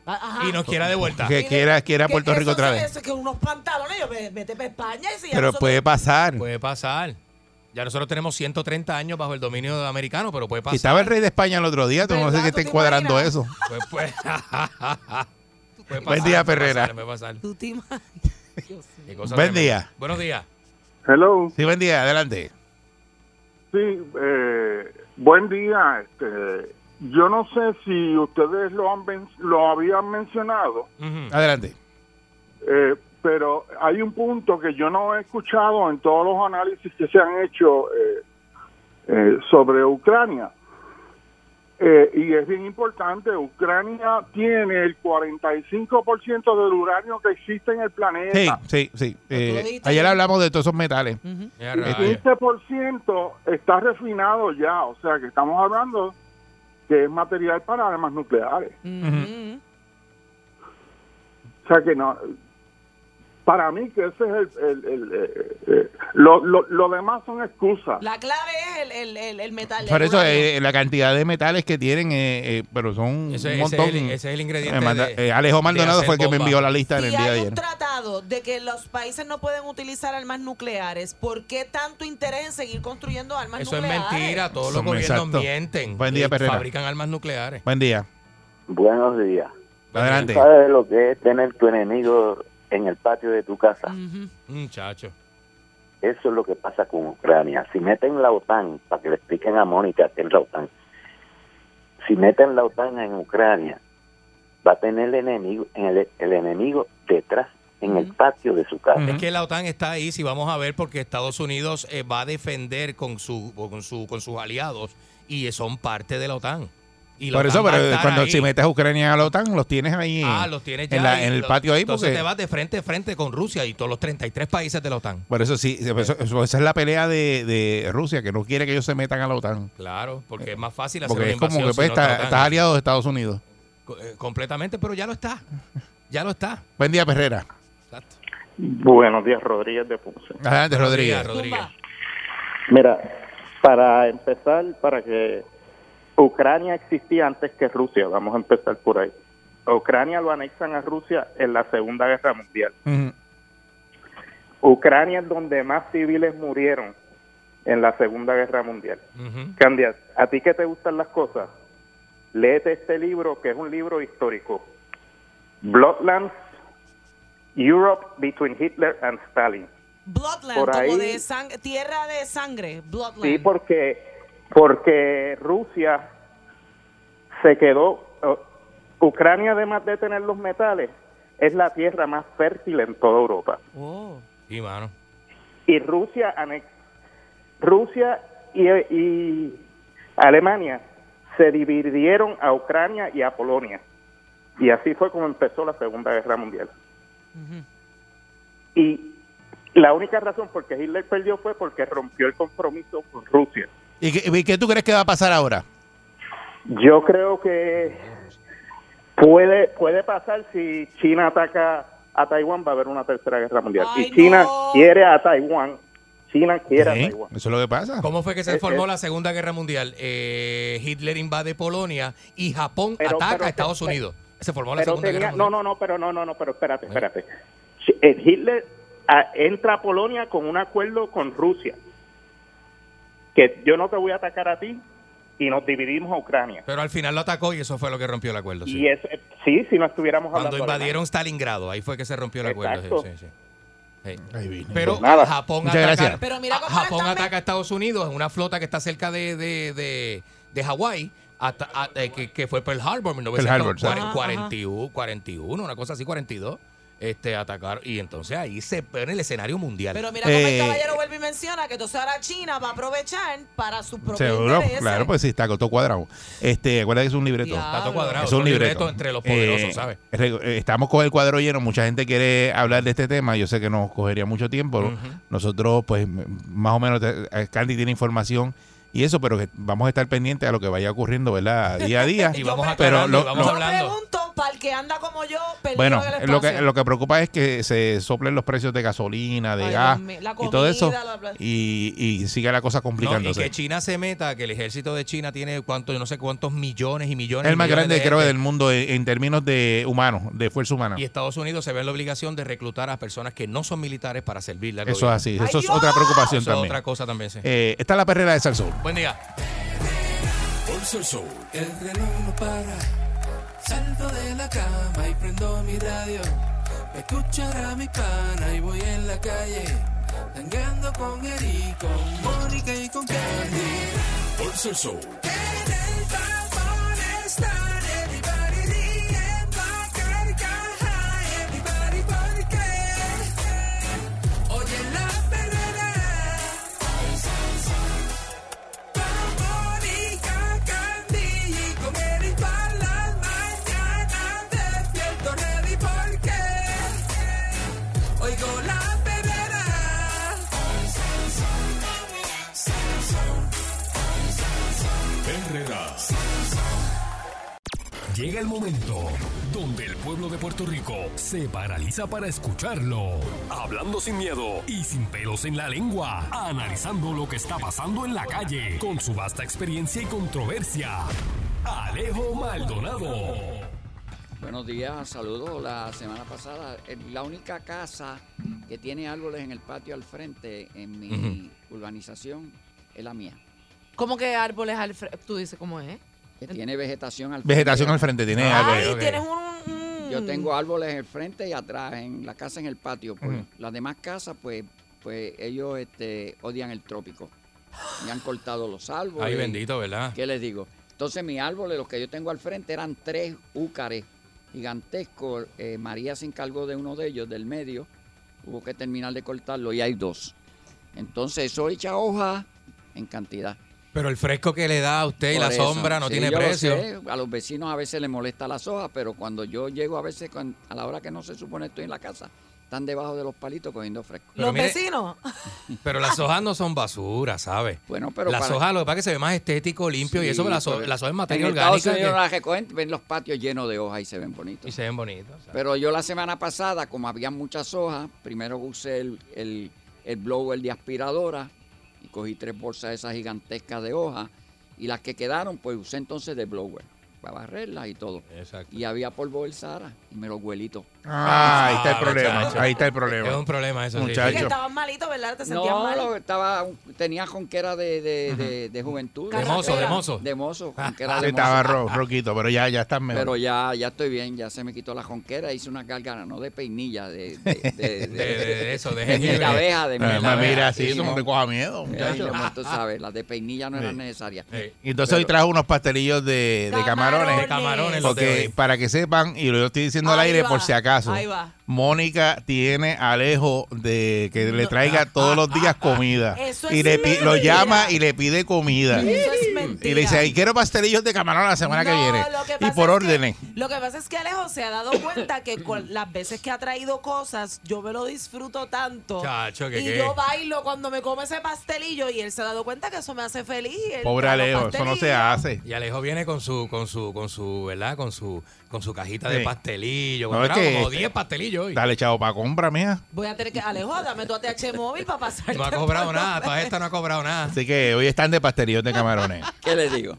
Ajá. Y nos quiera de vuelta. Que quiera, quiera Puerto Rico otra vez. eso, que unos pantalones, yo ve- vete para España y si ya Pero nosotros- puede pasar. Puede pasar. Ya nosotros tenemos 130 años bajo el dominio americano, pero puede Y pasar. estaba el rey de España el otro día, tú no sé ¿Verdad? qué ¿Tú está te cuadrando imaginas? eso. Pues, pues, (laughs) puede Buen día, puede Ferrera. pasar, puede pasar. Tú te imaginas. (laughs) Dios mío. Qué cosa Buen tremenda. día. Buenos días. Hello. Sí, buen día. Adelante. Sí, eh, buen día. Este, yo no sé si ustedes lo, han men- lo habían mencionado. Adelante. eh, pero hay un punto que yo no he escuchado en todos los análisis que se han hecho eh, eh, sobre Ucrania. Eh, y es bien importante, Ucrania tiene el 45% del uranio que existe en el planeta. Sí, sí, sí. Eh, ayer hablamos de todos esos metales. El 15% está refinado ya, o sea que estamos hablando que es material para armas nucleares. O sea que no, para mí que ese es el, el- el, eh, eh, lo, lo, lo demás son excusas. La clave es el, el, el, el metal. el Por eso eh, la cantidad de metales que tienen, eh, eh, pero son Ese- un ese montón. es el- ese es el ingrediente de- eh, Alejo Maldonado fue el que me envió la lista en el día de hay ayer. un de que los países no pueden utilizar armas nucleares, ¿por qué tanto interés en seguir construyendo armas Eso es nucleares? mentira. Todos los gobiernos exacto. mienten. Buen día, y. Fabrican armas nucleares. Buen día. Buenos días. Adelante. ¿Tú ¿Sabes lo que es tener tu enemigo en el patio de tu casa? Muchacho. Eso es lo que pasa con Ucrania. Si meten la OTAN, para que le expliquen a Mónica qué es la OTAN, si meten la OTAN en Ucrania, va a tener el enemigo, el, el enemigo detrás, en el patio de su casa. Es que la OTAN está ahí, si vamos a ver, porque Estados Unidos eh, va a defender con, su, con, su, con sus aliados y son parte de la OTAN. Y la Por eso, OTAN pero cuando ahí. si metes a Ucrania a la OTAN, los tienes ahí Ah, los tienes ya en, la- ahí, en el patio ahí. Entonces Porque, te vas de frente a frente con Rusia y todos los 33 países de la OTAN. por eso sí, eso- eso- esa es la pelea de, de Rusia, que no quiere que ellos se metan a la OTAN. Claro, porque es más fácil hacer Porque una es como que pues, si no está la está- OTAN. estás aliado de Estados Unidos. Eh, Completamente, pero ya lo está. Ya lo está. Buen día, Perrera. Buenos días, Rodríguez de Ponce. Adelante, Rodríguez. Mira, para empezar, para que Ucrania existía antes que Rusia, vamos a empezar por ahí. Ucrania lo anexan a Rusia en la Segunda Guerra Mundial. Ucrania es donde más civiles murieron en la Segunda Guerra Mundial. Candia, a ti que te gustan las cosas, léete este libro que es un libro histórico. Bloodlands, Europe Between Hitler and Stalin. Bloodland, Por como de sang- tierra de sangre. Bloodland. Sí, porque, porque Rusia se quedó, uh, Ucrania además de tener los metales, es la tierra más fértil en toda Europa. Sí, mano. Y Rusia, anex- Rusia y, y Alemania se dividieron a Ucrania y a Polonia. Y así fue como empezó la Segunda Guerra Mundial. Y la única razón por que Hitler perdió fue porque rompió el compromiso con Rusia. ¿Y qué, y qué tú crees que va a pasar ahora? Yo creo que puede puede pasar si China ataca a Taiwán, va a haber una tercera guerra mundial. Ay, y China no. quiere a Taiwán, China quiere a Taiwán. Eso es lo que pasa. ¿Cómo fue que se Es- formó es- la Segunda Guerra Mundial? Eh, Hitler invade Polonia y Japón Pero- ataca pero- a Estados pero- Unidos. Se formó la Pero Segunda tenía- Guerra no, Mundial. no, no, pero no, no, no, pero espérate, espérate. Eh, Hitler ah, entra a Polonia con un acuerdo con Rusia, que yo no te voy a atacar a ti y nos dividimos a Ucrania. Pero al final lo atacó y eso fue lo que rompió el acuerdo. Sí. Y es, sí, si no estuviéramos Cuando hablando invadieron Stalingrado, ahí fue que se rompió el acuerdo. Exacto. sí, sí, sí. Sí. Pero Pues nada. Japón, ataca, gracias. Pero mira cómo Japón ataca a Estados Unidos en una flota que está cerca de, de, de, de Hawái, hasta- a- eh, que, que fue Pearl Harbor, Pearl Harbor, sí. 1941, Ajá, 41, 41, una cosa así, 42. Este, atacar y entonces ahí se pone el escenario mundial. Pero mira cómo Eh, el caballero vuelve y menciona que entonces ahora China va a aprovechar para sus propios Seguro, intereses. claro, pues sí, está todo cuadrado. Este, acuérdate que es un libreto. Está todo cuadrado. Es un libreto. libreto entre los poderosos, Eh, ¿sabes? eh, Estamos con el cuadro lleno. Mucha gente quiere hablar de este tema. Yo sé que nos cogería mucho tiempo. Ujú. Nosotros, pues, más o menos, te- eh, Candy tiene información y eso, pero que vamos a estar pendientes a lo que vaya ocurriendo, ¿verdad? Día a día. (laughs) Y vamos pero aclarando, lo- y vamos lo- hablando. Para el que anda como yo, bueno, lo que, lo que preocupa es que se soplen los precios de gasolina, de Ay, gas la y todo eso. comida, la- la- Y, y sigue la cosa No, y complicándose. que China se meta, que el ejército de China tiene cuánto, yo no sé cuántos millones y millones. es el más millones grande, de creo, gente. del mundo en, en términos de humanos, de fuerza humana. Y Estados Unidos se ve en la obligación de reclutar a personas que no son militares para servirle al Eso es así. Eso es otra preocupación Eso es también. otra cosa también, sí. Eh, esta es la perrera de Salsón. Buen día. Sol, el reloj no para. Salto de la cama y prendo mi radio. Pa' escuchar a mi pana y voy en la calle. Tangando con Eri, con Mónica y con Candy. Pulso sol. En el vapor están Llega el momento donde el pueblo de Puerto Rico se paraliza para escucharlo. Hablando sin miedo y sin pelos en la lengua. Analizando lo que está pasando en la calle con su vasta experiencia y controversia. Alejo Maldonado. Buenos días, saludos. La semana pasada, la única casa que tiene árboles en el patio al frente en mi urbanización es la mía. ¿Cómo que árboles al frente? Tú dices cómo es. Que tiene vegetación al frente. Vegetación al frente, tiene árboles, ok. tienes un, un- Yo tengo árboles en el frente y atrás, en la casa en el patio. Pues. Las demás casas, pues, pues ellos este, odian el trópico. Me han cortado los árboles. Ay, bendito, ¿verdad? ¿Qué les digo? Entonces mis árboles, los que yo tengo al frente, eran tres úcares gigantescos. Eh, María se encargó de uno de ellos, del medio. Hubo que terminar de cortarlo y hay dos. Entonces eso echa hoja en cantidad. Pero el fresco que le da a usted y Por la eso, sombra no sí, tiene yo lo precio. sé. A los vecinos a veces les molesta las hojas, pero cuando yo llego a veces cuan- a la hora que no se supone estoy en la casa, están debajo de los palitos cogiendo fresco. Pero Los mire- vecinos. (laughs) Pero las hojas no son basura, ¿sabes? Bueno, pero las para- hojas lo que pasa es que se ve más estético, limpio y Sí, eso, pero las, ho- pero las hojas es en materia Estados orgánica Unidos que- las recogen, ven los patios llenos de hojas y se ven bonitos. y se ven bonitos. ¿sabes? Pero yo la semana pasada, como había muchas hojas, primero usé el, el, el blower de aspiradora cogí tres bolsas esas gigantescas de hojas y las que quedaron, pues usé entonces de blower para barrerlas y todo. Exacto. Y había polvo del Sahara y me los huelito. Ah, ahí está el Ah, problema. muchacho. Ahí está el problema. Es un problema eso, sí. Que Muchacho. estabas malito, ¿verdad? Te sentías No, mal. estaba, tenía jonquera de, de, de, de juventud. De mozo, de mozo. De mozo, jonquera de estaba ro- roquito, pero ya, ya estás mejor. Pero ya, ya estoy bien, ya se me quitó la jonquera, hice una gárgara, no de peinilla, de, de, de, (laughs) De, de eso, de jengibre. de abeja, de Además, abeja. mira, así, Sí, eso no te coja miedo, muchacho. no, tú sabes, las de peinilla no eran Sí. necesarias. Entonces hoy trajo unos pastelillos de, de camarones. De camarones Porque para que sepan, y lo estoy diciendo al aire va, por si acaso, ahí va. Mónica tiene a Alejo de que le traiga todos los días comida. Eso y es le pi- lo mentira. llama y le pide comida. Eso es mentira. Y le dice, "Ay, quiero pastelillos de camarón la semana que viene. que Y por que- órdenes. Lo que pasa es que Alejo se ha dado cuenta que con las veces que ha traído cosas, yo me lo disfruto tanto. Chacho, que y qué. yo bailo cuando me come ese pastelillo y él se ha dado cuenta que eso me hace feliz. Pobre Alejo, eso no se hace. Y Alejo viene con su, con su, con su, ¿verdad? Con su, con su cajita de pastelillo. No, es que- como 10 pastelillos hoy. Dale, chavo, para compra, mía. Voy a tener que, Alejo, dame tu ATH móvil para pasar. No ha cobrado nada, toda esta no ha cobrado nada. Así que hoy están de pastelillos de camarones. (laughs) ¿Qué les digo?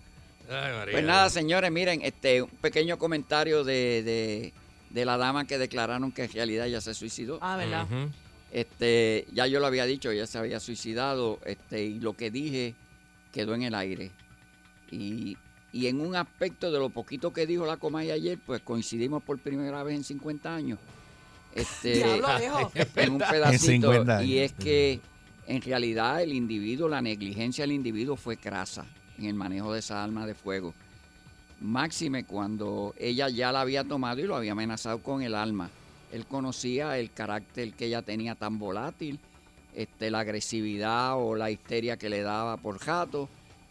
Ay, María. Pues nada, señores, miren, este, un pequeño comentario de, de, de la dama que declararon que en realidad ella se suicidó. Ah, ¿verdad? Este, ya yo lo había dicho, ella se había suicidado, este, y lo que dije quedó en el aire. Y, y en un aspecto de lo poquito que dijo la Comay ayer, pues coincidimos por primera vez en 50 años. Este, Diablo, (laughs) en un pedacito. 50 años. Y es que en realidad el individuo, la negligencia del individuo fue crasa en el manejo de esa arma de fuego. Máxime cuando ella ya la había tomado y lo había amenazado con el alma. Él conocía el carácter que ella tenía tan volátil, este, la agresividad o la histeria que le daba por jato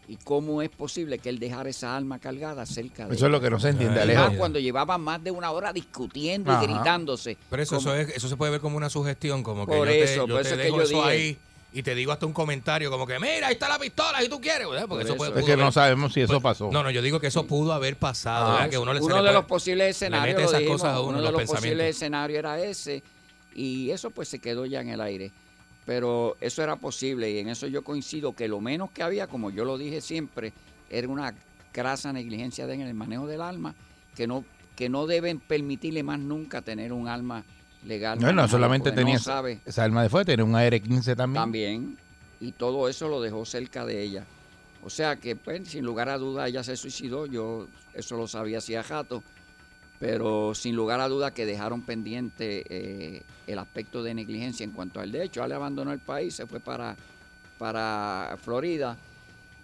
y cómo es posible que él dejara esa alma cargada cerca de Eso es lo que no se entiende, y Alejo. más cuando llevaban más de una hora discutiendo Ajá. y gritándose. Pero eso, Como- eso, es, eso se puede ver como una sugestión, como que Por yo eso, te, yo por te eso es que dejo yo eso dije- ahí y te digo hasta un comentario como que, mira, ahí está la pistola, si tú quieres, ¿verdad? Porque Por eso puede eso. Es pudo que no sabemos si eso pues, pasó. No, no, yo digo que eso pudo haber pasado, Ah, ¿verdad? Que uno le uno le de puede- los posibles le escenarios, lo esas dijimos, cosas a uno, uno de los los posibles escenarios era ese y eso pues se quedó ya en el aire. Pero eso era posible y en eso yo coincido que lo menos que había, como yo lo dije siempre, era una grasa negligencia en el manejo del alma que no que no deben permitirle más nunca tener un alma legal. No, no solamente no tenía sabe. esa arma de fuego, tenía un AR-15 también. También. Y todo eso lo dejó cerca de ella. O sea que, pues, sin lugar a duda, ella se suicidó. Yo eso lo sabía hacía jato. Pero sin lugar a duda que dejaron pendiente eh, el aspecto de negligencia en cuanto al de hecho. Ale abandonó el país, se fue para, para Florida.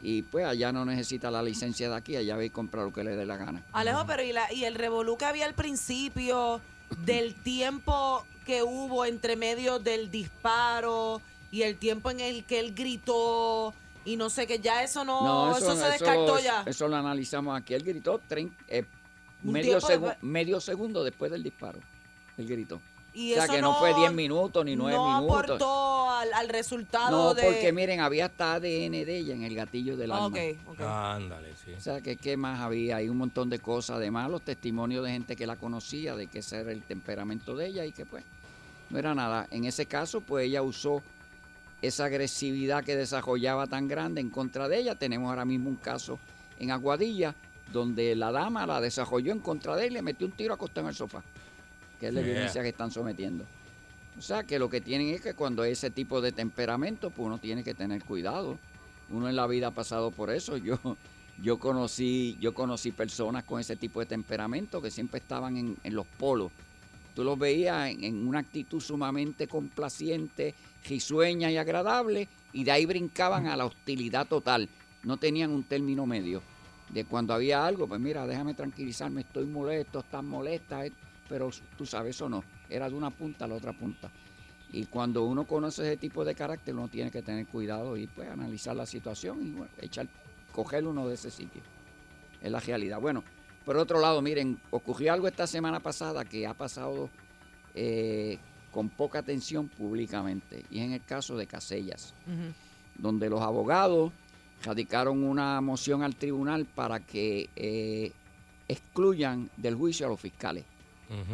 Y pues allá no necesita la licencia de aquí, allá ve y compra lo que le dé la gana. Alejo, pero y, la, y el revolú que había al principio del tiempo que hubo entre medio del disparo y el tiempo en el que él gritó y no sé que ya eso no, eso, se descartó ya. Eso lo analizamos aquí. Él gritó trein- eh, Un medio, segu- medio segundo después del disparo. Él gritó. Y o sea, eso que no, fue 10 minutos ni 9 no minutos. aportó al, al resultado No, de... porque miren, había hasta ADN de ella en el gatillo del arma. Ok, ok. Ándale, sí. O sea, que qué más había, hay un montón de cosas, además los testimonios de gente que la conocía, de que ese era el temperamento de ella y que pues no era nada. En ese caso, pues ella usó esa agresividad que desarrollaba tan grande en contra de ella. Tenemos ahora mismo un caso en Aguadilla donde la dama la desarrolló en contra de él y le metió un tiro acostado en el sofá, que es la Yeah. evidencia que están sometiendo. O sea, que lo que tienen es que cuando hay ese tipo de temperamento, pues uno tiene que tener cuidado. Uno en la vida ha pasado por eso. Yo, yo conocí, yo conocí personas con ese tipo de temperamento que siempre estaban en, en los polos. Tú los veías en, en una actitud sumamente complaciente, risueña y agradable, y de ahí brincaban a la hostilidad total. No tenían un término medio. De cuando había algo, pues mira, déjame tranquilizarme, estoy molesto, estás molesta, eh, pero tú sabes, eso no. Era de una punta a la otra punta. Y cuando uno conoce ese tipo de carácter, uno tiene que tener cuidado y pues analizar la situación y bueno, echar, coger uno de ese sitio. Es la realidad. Bueno, por otro lado, miren, ocurrió algo esta semana pasada que ha pasado eh, con poca atención públicamente, y es en el caso de Casellas, donde los abogados radicaron una moción al tribunal para que eh, excluyan del juicio a los fiscales,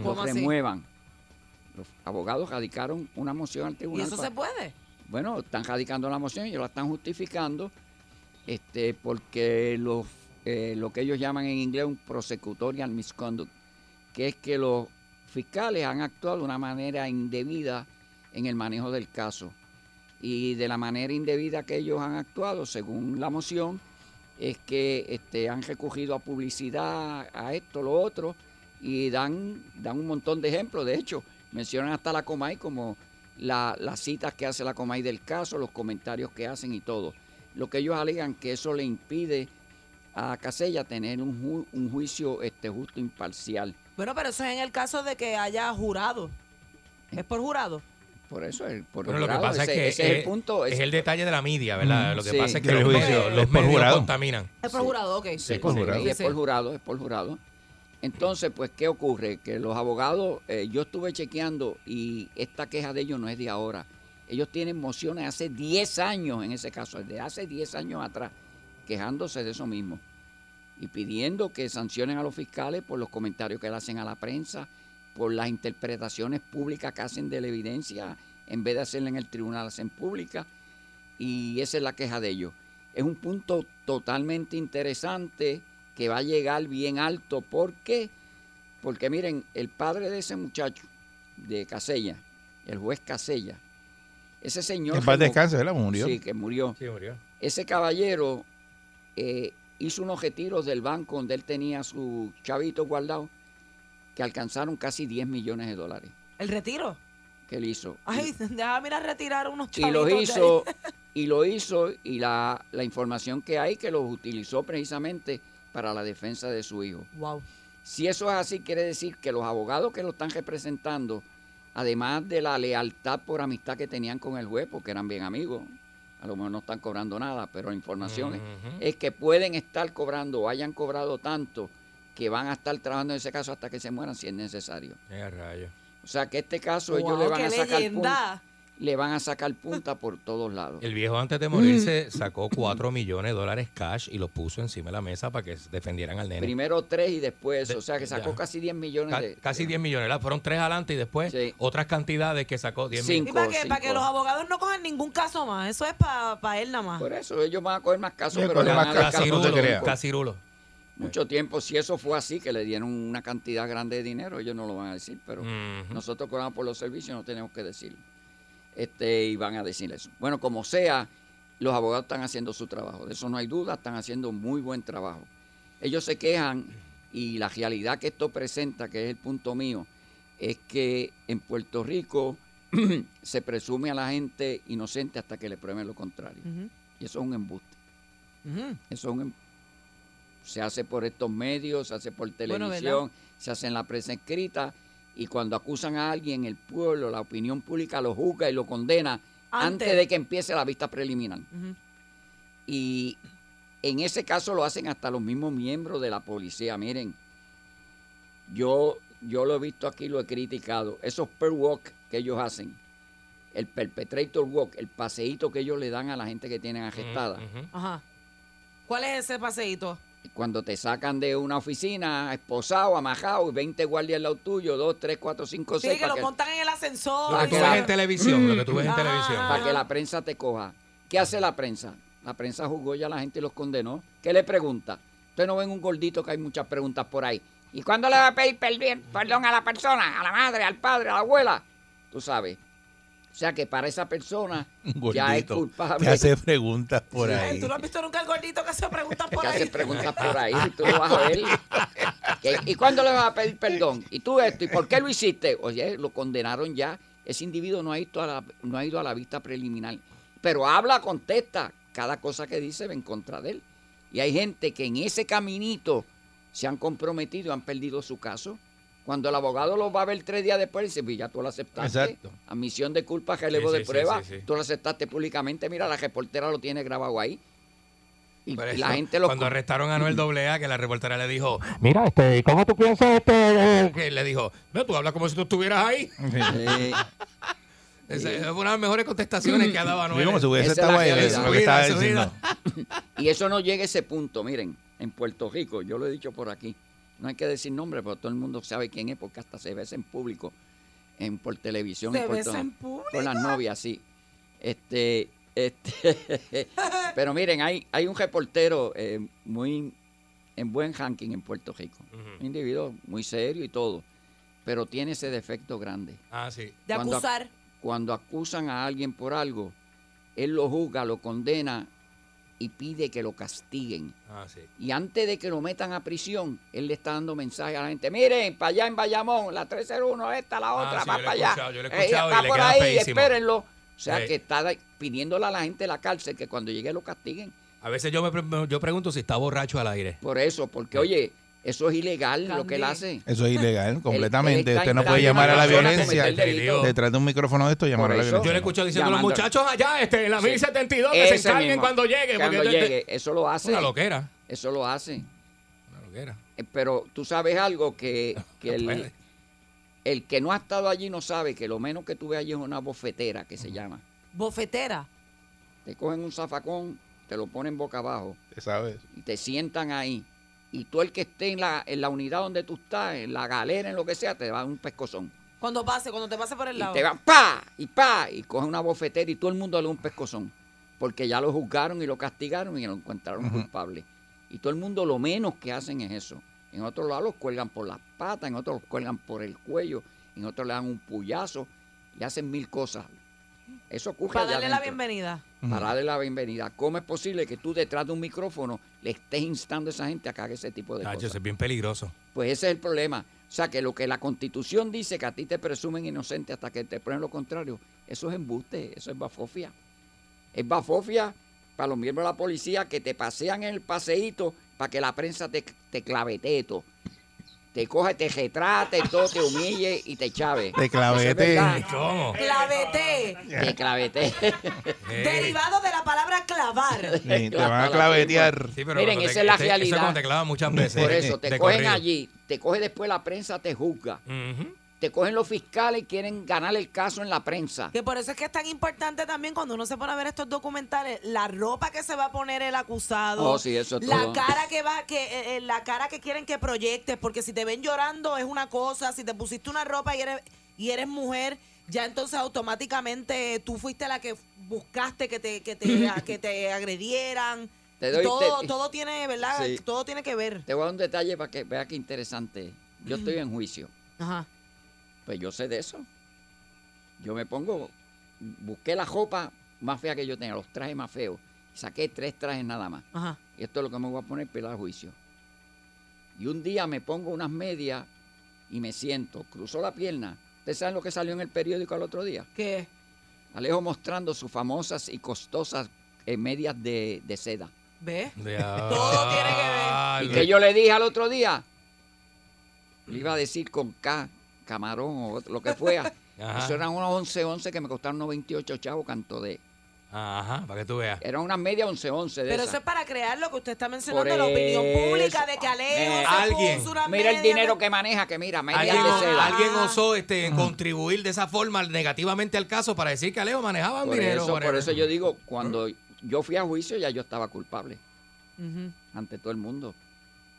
¿Cómo los así? remuevan. Los abogados radicaron una moción al ¿Y tribunal. eso para- se puede? bueno, están radicando la moción y ellos la están justificando este, porque los, eh, lo que ellos llaman en inglés un prosecutorial misconduct, que es que los fiscales han actuado de una manera indebida en el manejo del caso. Y de la manera indebida que ellos han actuado, según la moción, es que este, han recurrido a publicidad, a esto, lo otro, y dan, dan un montón de ejemplos. De hecho, mencionan hasta la Comay como la- las citas que hace la Comay del caso, los comentarios que hacen y todo. Lo que ellos alegan que eso le impide a Casella tener un, un juicio este, justo imparcial. Bueno, pero eso es en el caso de que haya jurado. ¿Es por jurado? Por eso es por Pero lo que jurado, pasa ese- es que ese es el es, punto. es el detalle de la media, ¿verdad? Mm, Lo que sí. pasa es que los juicio, medios, es los por medios jurado. contaminan. Es por jurado, ok. Sí, Sí, sí, sí, es por jurado, es por jurado. Entonces, pues, ¿qué ocurre? Que los abogados, eh, yo estuve chequeando y esta queja de ellos no es de ahora. Ellos tienen mociones hace 10 años en ese caso, de hace 10 años atrás, quejándose de eso mismo y pidiendo que sancionen a los fiscales por los comentarios que le hacen a la prensa, por las interpretaciones públicas que hacen de la evidencia, en vez de hacerla en el tribunal, la hacen pública. Y esa es la queja de ellos. Es un punto totalmente interesante que va a llegar bien alto. ¿Por qué? Porque miren, el padre de ese muchacho, de Casella, el juez Casella, ese señor... En paz descanse, ¿verdad? Murió. Sí, que murió. Sí, murió. Ese caballero eh, hizo unos retiros del banco donde él tenía su chavito guardado que alcanzaron casi 10 millones de dólares ¿El retiro? que él hizo. Ay, déjame ir a retirar unos y lo chavitos de hizo (laughs) y lo hizo y la, la información que hay que los utilizó precisamente para la defensa de su hijo. Wow. Si eso es así, quiere decir que los abogados que lo están representando, además de la lealtad por amistad que tenían con el juez, porque eran bien amigos, a lo mejor no están cobrando nada, pero la información es- es que pueden estar cobrando o hayan cobrado tanto que van a estar trabajando en ese caso hasta que se mueran si es necesario. Eh, rayos. O sea que este caso ellos le van qué a sacar punta, le van a sacar punta por todos lados. El viejo antes de morirse sacó 4 millones de dólares cash y los puso encima de la mesa para que defendieran al nene. Primero tres y después, De- o sea que sacó ya. casi 10 millones Ca- de... Casi 10 millones, ¿verdad? Fueron tres adelante y después otras cantidades que sacó 10 Y millones. para que, para que los abogados no cojan ningún caso más. Eso es para él nada más. Por eso ellos van a coger más casos, Sí, pero van a dar casos, no te caso creas. único. Casirulo. Mucho tiempo, si eso fue así, que le dieron una cantidad grande de dinero, ellos no lo van a decir, pero nosotros cobramos por los servicios, no tenemos que decirlo. Este, y van a decir eso. Bueno, como sea, los abogados están haciendo su trabajo, de eso no hay duda, están haciendo muy buen trabajo. Ellos se quejan y la realidad que esto presenta, que es el punto mío, es que en Puerto Rico (clears throat) se presume a la gente inocente hasta que le prueben lo contrario. Y eso es un embuste. Eso es un em- se hace por estos medios, se hace por televisión, se hace en la prensa escrita y cuando acusan a alguien, el pueblo, la opinión pública lo juzga y lo condena antes, Antes. de que empiece la vista preliminar. Y en ese caso lo hacen hasta los mismos miembros de la policía. Miren, yo yo lo he visto aquí, lo he criticado. Esos per walk que ellos hacen, el perpetrator walk, el paseíto que ellos le dan a la gente que tienen arrestada. Ajá. ¿Cuál es ese paseíto? Cuando te sacan de una oficina, esposado, amajado, y 20 guardias al lado tuyo, 2, 3, 4, 5, Sí, 6. que lo montan en el ascensor. Lo que tú ves en televisión, lo que tú ves en televisión. Para que la prensa te coja. ¿Qué hace la prensa? La prensa juzgó ya a la gente y los condenó. ¿Qué le pregunta? Usted no ven un gordito que hay muchas preguntas por ahí. ¿Y cuándo le va a pedir perdón a la persona? A la madre, al padre, a la abuela. Tú sabes. O sea que para esa persona (laughs) ya es culpable. que hace preguntas por ahí. ¿Tú no has visto nunca el gordito que hace preguntas (laughs) por que ahí? hace preguntas por ahí, tú lo vas a ver. (laughs) ¿Qué- ¿Y cuándo le vas a pedir perdón? ¿Y tú esto? ¿Y por qué lo hiciste? Oye, lo condenaron ya. Ese individuo no ha ido a la, no ha ido a la vista preliminar. Pero habla, contesta. Cada cosa que dice va en contra de él. Y hay gente que en ese caminito se han comprometido y han perdido su caso. Cuando el abogado lo va a ver tres días después, dice, "Pues ya tú lo aceptaste. Exacto. Admisión de culpa, relevo Sí, de sí, prueba. sí, sí. Tú lo aceptaste públicamente. Mira, la reportera lo tiene grabado ahí. Y, la gente lo cuando arrestaron a Noel AA, que la reportera le dijo, Mira, este, ¿cómo tú piensas este? que le dijo, no, tú hablas como si tú estuvieras ahí. (laughs) Esa esa fue una de las mejores contestaciones que ha dado Anuel. Como si hubiese es estado ahí, es lo que estaba diciendo. (laughs) Y eso no llega a ese punto. Miren, en Puerto Rico, yo lo he dicho por aquí, no hay que decir nombre, pero todo el mundo sabe quién es, porque hasta se ve en público, en por televisión. ¿Se en besa público? Con las novias, sí. Este, este, (laughs) pero miren, hay, hay un reportero eh, muy en buen ranking en Puerto Rico. Un individuo muy serio y todo, pero tiene ese defecto grande. Ah, sí. De Cuando- acusar. Cuando acusan a alguien por algo, él lo juzga, lo condena y pide que lo castiguen. Ah, sí. Y antes de que lo metan a prisión, él le está dando mensaje a la gente. Miren, para allá en Bayamón, la 301, esta, la Ah, otra, sí, va para allá. yo lo he Eh, escuchado y va le por ahí, feísimo. espérenlo. O sea, Sí. que está pidiéndole a la gente de la cárcel que cuando llegue lo castiguen. A veces yo me yo pregunto si está borracho al aire. Por eso, porque oye, eso es ilegal lo que él hace. Eso es ilegal, completamente. Usted no puede llamar a la violencia detrás de un micrófono de esto, llamar a la violencia. Yo le he escuchado diciendo a los muchachos allá, este, en la Sí. 1072, que se encarguen mismo. cuando llegue. Cuando porque llegue, eso lo hace. Una loquera. Eso lo hace. Una loquera. Eh, Pero tú sabes algo que, (laughs) que el, el que no ha estado allí no sabe que lo menos que tú ves allí es una bofetera que se llama. Bofetera. Te cogen un zafacón, te lo ponen boca abajo Usted sabe. y te sientan ahí. Y tú el que esté en la, en la unidad donde tú estás, en la galera, en lo que sea, te va a dar un pescozón. Cuando pase, cuando te pase por el Y lado. te van pa y pa y cogen una bofetera y todo el mundo le da un pescozón. Porque ya lo juzgaron y lo castigaron y lo encontraron Ujú. culpable. Y todo el mundo lo menos que hacen es eso. En otros lados los cuelgan por las patas, en otros los cuelgan por el cuello, en otros le dan un puyazo y hacen mil cosas. Eso ocurre Para allá darle la adentro. bienvenida. Para darle la bienvenida. ¿Cómo es posible que tú detrás de un micrófono le estés instando a esa gente a que haga ese tipo de cosas? eso es bien peligroso. Pues ese es el problema. O sea, que lo que la constitución dice que a ti te presumen inocente hasta que te prueben lo contrario, eso es embuste, eso es bafofia. Es bafofia para los miembros de la policía que te pasean en el paseíto para que la prensa te, te clavetee todo. Te coge, te retrate, todo, te humille y te chave. Te es clavete. ¿Cómo? Clavete. Te clavete. Derivado de la palabra clavar. Sí, te van a clavetear. Sí, pero Miren, esa te- es la este- Eso realidad. es cuando te clavan muchas veces. Por eso, te de cogen corrido. allí, te coge después la prensa, te juzga. Ujú. Te cogen los fiscales y quieren ganar el caso en la prensa. Que por eso es que es tan importante también cuando uno se pone a ver estos documentales, la ropa que se va a poner el acusado, Oh, sí, eso es la todo. cara (laughs) que va, que eh, eh, la cara que quieren que proyectes, porque si te ven llorando es una cosa, si te pusiste una ropa y eres y eres mujer, ya entonces automáticamente tú fuiste la que buscaste que te que te, (laughs) que te agredieran. Te doy- todo, te- todo tiene, ¿verdad? Sí. Todo tiene que ver. Te voy a dar un detalle para que vea qué interesante. Yo estoy en juicio. Ajá. Pues yo sé de eso. Yo me pongo, busqué la ropa más fea que yo tenía, los trajes más feos. Saqué tres trajes nada más. Ajá. Y esto es lo que me voy a poner para el juicio. Y un día me pongo unas medias y me siento, cruzo la pierna. ¿Ustedes saben lo que salió en el periódico al otro día? ¿Qué? Alejo mostrando sus famosas y costosas eh, medias de, de seda. ¿Ves? Todo tiene que ver. ¿Y que yo le dije al otro día? Le iba a decir con K, camarón o lo que fuera. (laughs) Ajá. Eso eran unos 11 11 que me costaron unos 28 chavos, canto de. Ajá, para que tú veas. Era una media 11-11 de Pero esas. eso es para crear lo que usted está mencionando, Por la opinión pública de que Alejo Eh, se alguien. puso una Mira el media dinero de- que maneja, que mira, media Alguien, de seda. alguien osó este, contribuir de esa forma negativamente al caso para decir que Alejo manejaba un Por dinero. eso, por whatever. eso yo digo, cuando yo fui a juicio ya yo estaba culpable Ujú. ante todo el mundo.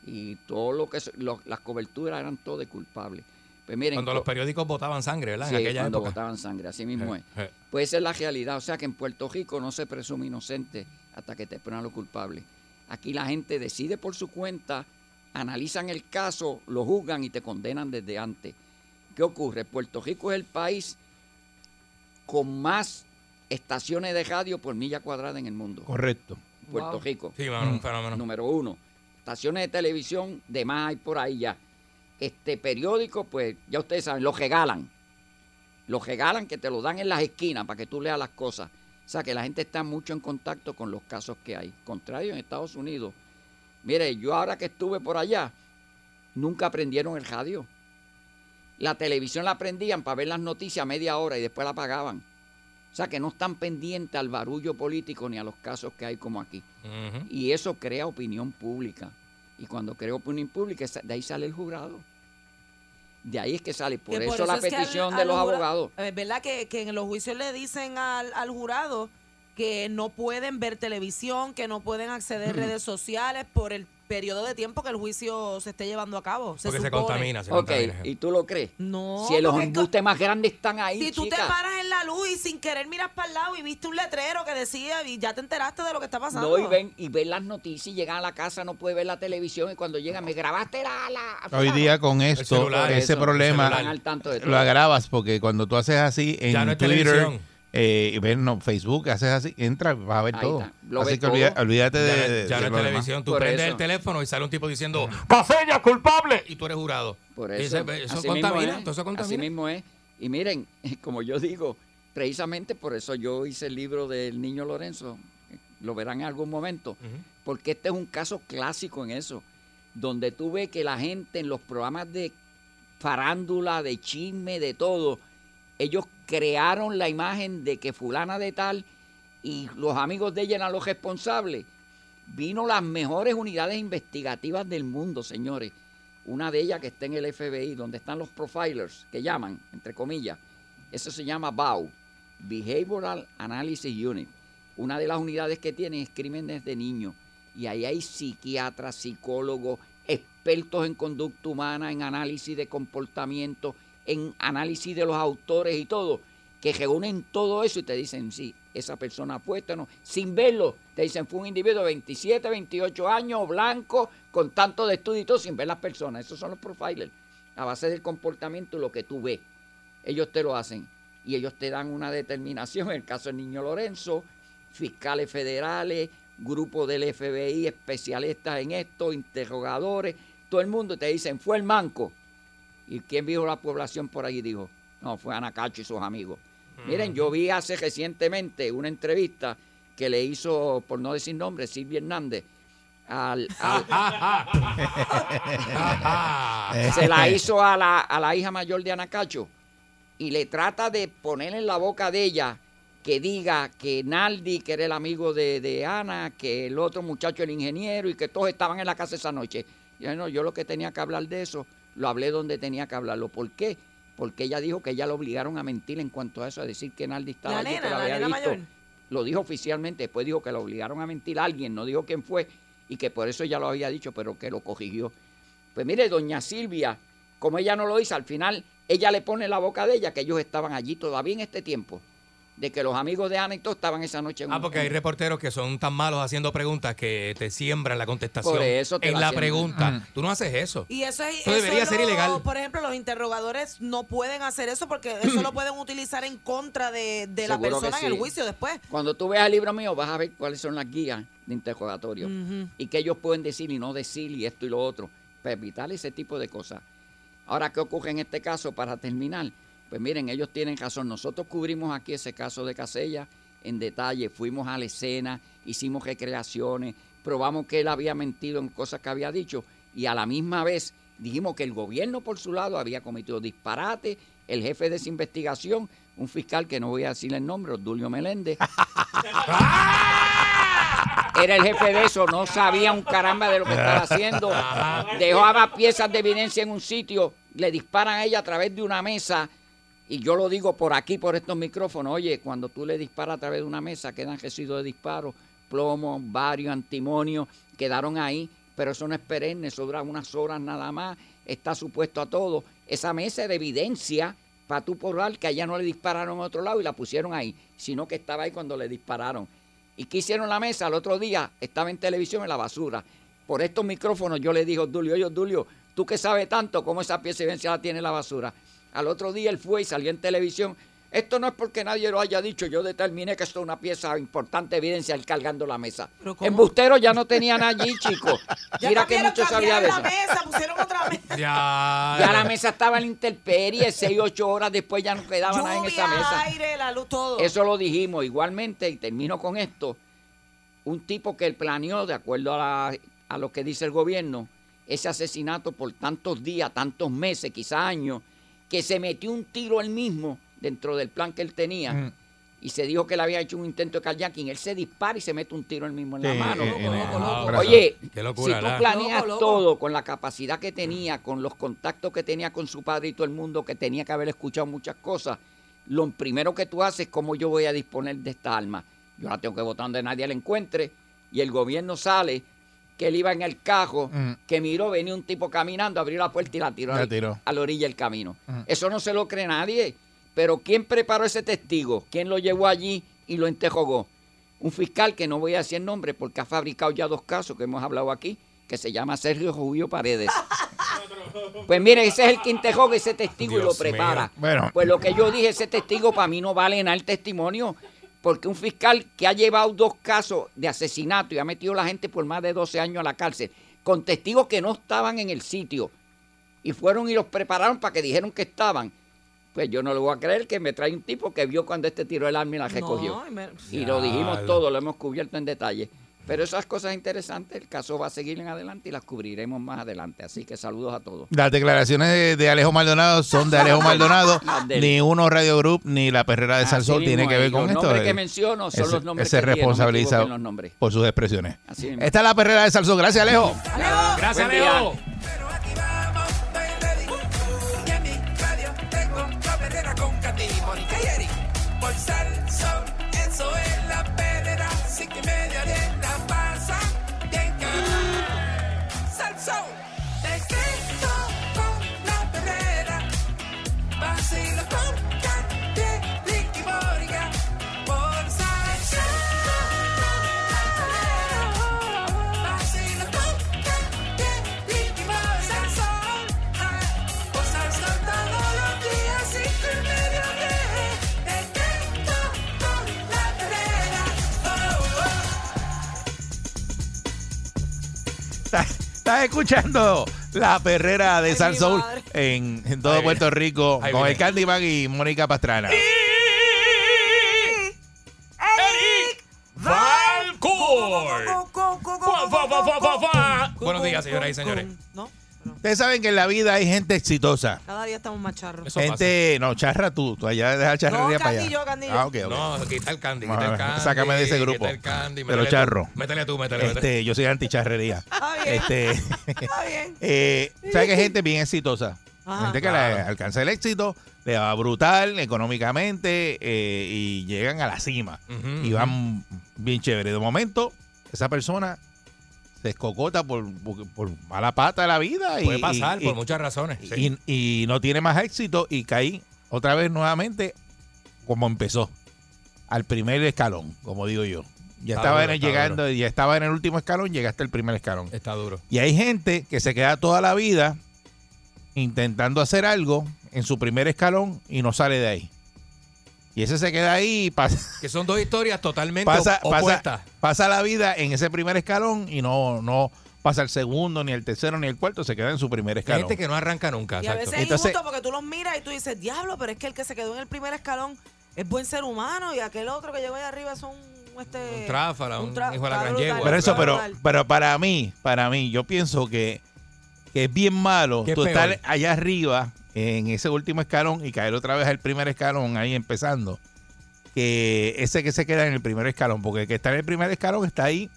Y todo lo que se- lo- las coberturas eran todo de culpable. Pues miren, Cuando los co- periódicos votaban sangre, ¿verdad? Sí, en aquella cuando época. votaban sangre, así mismo Eh, es. eh. Pues esa es la realidad. O sea que en Puerto Rico no se presume inocente hasta que te prueban lo culpable. Aquí la gente decide por su cuenta, analizan el caso, lo juzgan y te condenan desde antes. ¿Qué ocurre? Puerto Rico es el país con más estaciones de radio por milla cuadrada en el mundo. Correcto. Puerto Wow. Rico. Sí, mano, un fenómeno. Número uno. Estaciones de televisión, de más hay por ahí ya. Este periódico, pues ya ustedes saben, lo regalan. Lo regalan que te lo dan en las esquinas para que tú leas las cosas. O sea que la gente está mucho en contacto con los casos que hay. Contrario en Estados Unidos. Mire, yo ahora que estuve por allá, nunca aprendieron el radio. La televisión la aprendían para ver las noticias a media hora y después la apagaban. O sea que no están pendientes al barullo político ni a los casos que hay como aquí. Y eso crea opinión pública. Y cuando crea opinión pública, de ahí sale el jurado. De ahí es que sale. Por, Que eso, la es que al- petición de los abogados. Es verdad que, que en los juicios le dicen al, al jurado que no pueden ver televisión, que no pueden acceder a redes sociales por el periodo de tiempo que el juicio se esté llevando a cabo. Se Porque se contamina, se Ok, contamina. ¿y tú lo crees? No, Si los embustes más grandes están ahí, Si tú te paras en la luz y sin querer miras para el lado y viste un letrero que decía y ya te enteraste de lo que está pasando. No, y ven, y ven las noticias y llegan a la casa, no puede ver la televisión y cuando llegan, me grabaste la... la Hoy día con esto, celular, ese eso, problema lo agravas porque cuando tú haces así en Ya no es Twitter, televisión. Eh, y ves, no, Facebook, haces así, entra, vas a ver Ahí todo. está, lo Así ves que olvida- olvídate de, Ya, no- de- ya de no es demás. televisión. Tú Por prendes eso. el teléfono y sale un tipo diciendo ¡Casella, culpable! y tú eres jurado. Por Y eso, ese- eso así contamina, mismo es, todo eso contamina. Así mismo es. Y miren, (laughs) como yo digo, precisamente por eso yo hice el libro del niño Lorenzo, lo verán en algún momento, porque este es un caso clásico en eso, donde tú ves que la gente en los programas de farándula, de chisme, de todo, ellos crearon la imagen de que fulana de tal y los amigos de ella eran los responsables. Vino las mejores unidades investigativas del mundo, señores. Una de ellas que está en el FBI, donde están los profilers, que llaman, entre comillas. Eso se llama BAU, Behavioral Analysis Unit. Una de las unidades que tienen es crímenes de niños. Y ahí hay psiquiatras, psicólogos, expertos en conducta humana, en análisis de comportamiento, en análisis de los autores y todo, que reúnen todo eso y te dicen, sí, esa persona fue no. Sin verlo, te dicen, fue un individuo de 27, 28 años, blanco, con tanto de estudio y todo, sin ver las personas. Esos son los profilers. A base del comportamiento y lo que tú ves. Ellos te lo hacen. Y ellos te dan una determinación. En el caso del niño Lorenzo, fiscales federales, grupo del FBI, especialistas en esto, interrogadores, todo el mundo te dicen, fue el manco. ¿Y quién vio la población por ahí? Dijo, no, fue Anacacho y sus amigos. Miren, yo vi hace recientemente una entrevista que le hizo, por no decir nombre, Silvia Hernández, al, al- (laughs) se la hizo a la, a la hija mayor de Anacacho y le trata de poner en la boca de ella que diga que Naldi, que era el amigo de, de Ana, que el otro muchacho, el ingeniero, y que todos estaban en la casa esa noche. Y yo, no, yo lo que tenía que hablar de eso, lo hablé donde tenía que hablarlo. ¿Por qué? Porque ella dijo que ella lo obligaron a mentir en cuanto a eso, a decir que Naldi estaba La allí, nena, que lo la había visto. mayor. Lo dijo oficialmente, después dijo que lo obligaron a mentir a alguien, no dijo quién fue, y que por eso ella lo había dicho, pero que lo corrigió. Pues mire, doña Silvia, como ella no lo hizo, al final ella le pone en la boca de ella que ellos estaban allí todavía en este tiempo, de que los amigos de Ana y todos estaban esa noche en Ah, un- porque hay en- reporteros que son tan malos haciendo preguntas que te siembran la contestación Por eso te en la pregunta. Mm. Tú no haces eso. Y eso es. Eso debería ser lo- ilegal. Por ejemplo, los interrogadores no pueden hacer eso porque eso lo (clears throat) pueden utilizar en contra de, de la persona en el juicio después. Cuando tú veas el libro mío vas a ver cuáles son las guías de interrogatorio y qué ellos pueden decir y no decir y esto y lo otro, para evitar ese tipo de cosas. Ahora, ¿qué ocurre en este caso para terminar? Pues miren, ellos tienen razón. Nosotros cubrimos aquí ese caso de Casella en detalle, fuimos a la escena, hicimos recreaciones, probamos que él había mentido en cosas que había dicho y a la misma vez Dijimos que el gobierno por su lado había cometido disparate, el jefe de esa investigación, un fiscal que no voy a decir el nombre, Odulio Meléndez, (laughs) era el jefe de eso, no sabía un caramba de lo que estaba haciendo, dejaba piezas de evidencia en un sitio, le disparan a ella a través de una mesa, y yo lo digo por aquí, por estos micrófonos, oye, cuando tú le disparas a través de una mesa, quedan residuos de disparo, plomo, varios, antimonio, quedaron ahí, pero eso no es perenne, eso dura unas horas nada más, está supuesto a todo. Esa mesa de evidencia para tú probar que allá no le dispararon a otro lado y la pusieron ahí, sino que estaba ahí cuando le dispararon. ¿Y qué hicieron la mesa? Al otro día estaba en televisión en la basura. Por estos micrófonos yo le dije Dulio, oye Dulio, tú que sabes tanto cómo esa pieza de evidencia la tiene en la basura. Al otro día él fue y salió en televisión. Esto no es porque nadie lo haya dicho, yo determiné que esto es una pieza importante de evidencia, él cargando la mesa. Embustero ya no tenían allí, chicos. (laughs) Mira que mucho sabía de eso. la mesa, pusieron otra (laughs) mesa. Ya. Ya la mesa estaba en la intemperie, seis, ocho horas después ya no quedaba nada en esa Lluvia, mesa. aire, la luz, todo. Eso lo dijimos. Igualmente, y termino con esto, un tipo que él planeó, de acuerdo a, la- a lo que dice el gobierno, ese asesinato por tantos días, tantos meses, quizás años, que se metió un tiro él mismo dentro del plan que él tenía. Mm. Y se dijo que él había hecho un intento de carjacking. Él se dispara y se mete un tiro él mismo en la mano. Oye, locura, si tú planeas Loco, loco. todo con la capacidad que tenía, con los contactos que tenía con su padre y todo el mundo, que tenía que haber escuchado muchas cosas, lo primero que tú haces es cómo yo voy a disponer de esta arma. Yo la tengo que botar donde nadie la encuentre. Y el gobierno sale que él iba en el cajo, Mm. que miró, venía un tipo caminando, abrió la puerta y la tiró, La al- tiró. a la orilla del camino. Mm. Eso no se lo cree nadie. Pero ¿quién preparó ese testigo? ¿Quién lo llevó allí y lo entejogó? Un fiscal que no voy a decir el nombre porque ha fabricado ya dos casos que hemos hablado aquí, que se llama Sergio Julio Paredes. (laughs) Pues mire, ese es el que intejoga ese testigo y lo prepara. Bueno. Pues lo que yo dije, ese testigo para mí no vale nada el testimonio. Porque un fiscal que ha llevado dos casos de asesinato y ha metido a la gente por más de 12 años a la cárcel, con testigos que no estaban en el sitio, y fueron y los prepararon para que dijeron que estaban, pues yo no le voy a creer que me trae un tipo que vio cuando este tiró el arma y la recogió. y me- y lo dijimos todo, lo hemos cubierto en detalle. Pero esas cosas interesantes, el caso va a seguir en adelante y las cubriremos más adelante. Así que saludos a todos. Las declaraciones de, de Alejo Maldonado son de Alejo (laughs) Maldonado. Ni uno Radio Group ni la perrera de Salsón tiene que ver con Los esto. nombres que menciono son ese- los nombres ese que no responsabiliza los nombres. por sus expresiones. Así. Esta es la perrera de Salsón. Gracias, Alejo. Gracias, Buen Estás escuchando la perrera de Salsón en, en todo Ahí Puerto viene. Rico Ahí con el viene. Candyman y Mónica Pastrana. Valcour. Fa, fa, fa, fa, fa, fa. Buenos días, señoras y señores. ¿No? Ustedes saben que en la vida hay gente exitosa. Cada día estamos más charros. Eso Gente, no, charra tú, tú allá deja charrería No, para allá. Candy, yo, Candy. Ah, ok, ok. No, quita el candy, quita a el candy. sácame de ese grupo. Quita el candy. De métele los tú. charros. Métele tú, métele, métele. Este, yo soy anticharrería. (laughs) Está bien. Este, (laughs) Está bien. (laughs) eh, ¿sabes que hay gente bien exitosa? Ajá. gente que Claro. le alcanza el éxito, le va brutal económicamente eh, y llegan a la cima. Y van bien chévere. De momento, esa persona se escocota por, por, por mala pata de la vida. y- Puede pasar y- por y- muchas razones. sí. y, no tiene más éxito y caí otra vez nuevamente como empezó, al primer escalón, como digo yo. Ya Está estaba duro, en el- llegando, duro. ya estaba en el último escalón, llegaste al primer escalón. Está duro. Y hay gente que se queda toda la vida intentando hacer algo en su primer escalón y no sale de ahí. Y ese se queda ahí y pasa, Que son dos historias totalmente pasa, op- pasa, opuestas. pasa la vida en ese primer escalón y no, no pasa el segundo, ni el tercero, ni el cuarto, se queda en su primer Hay escalón. gente que no arranca nunca. Y a veces es injusto porque tú los miras y tú dices, diablo, pero es que el que se quedó en el primer escalón es buen ser humano y aquel otro que llegó ahí arriba es un... Este, Un tráfala, un tra- hijo de la está gran brutal, yegua. Pero eso, pero, pero para mí, para mí, yo pienso que que es bien malo ¿Qué tú es estar allá arriba en ese último escalón y caer otra vez al primer escalón ahí empezando que ese que se queda en el primer escalón porque el que está en el primer escalón está ahí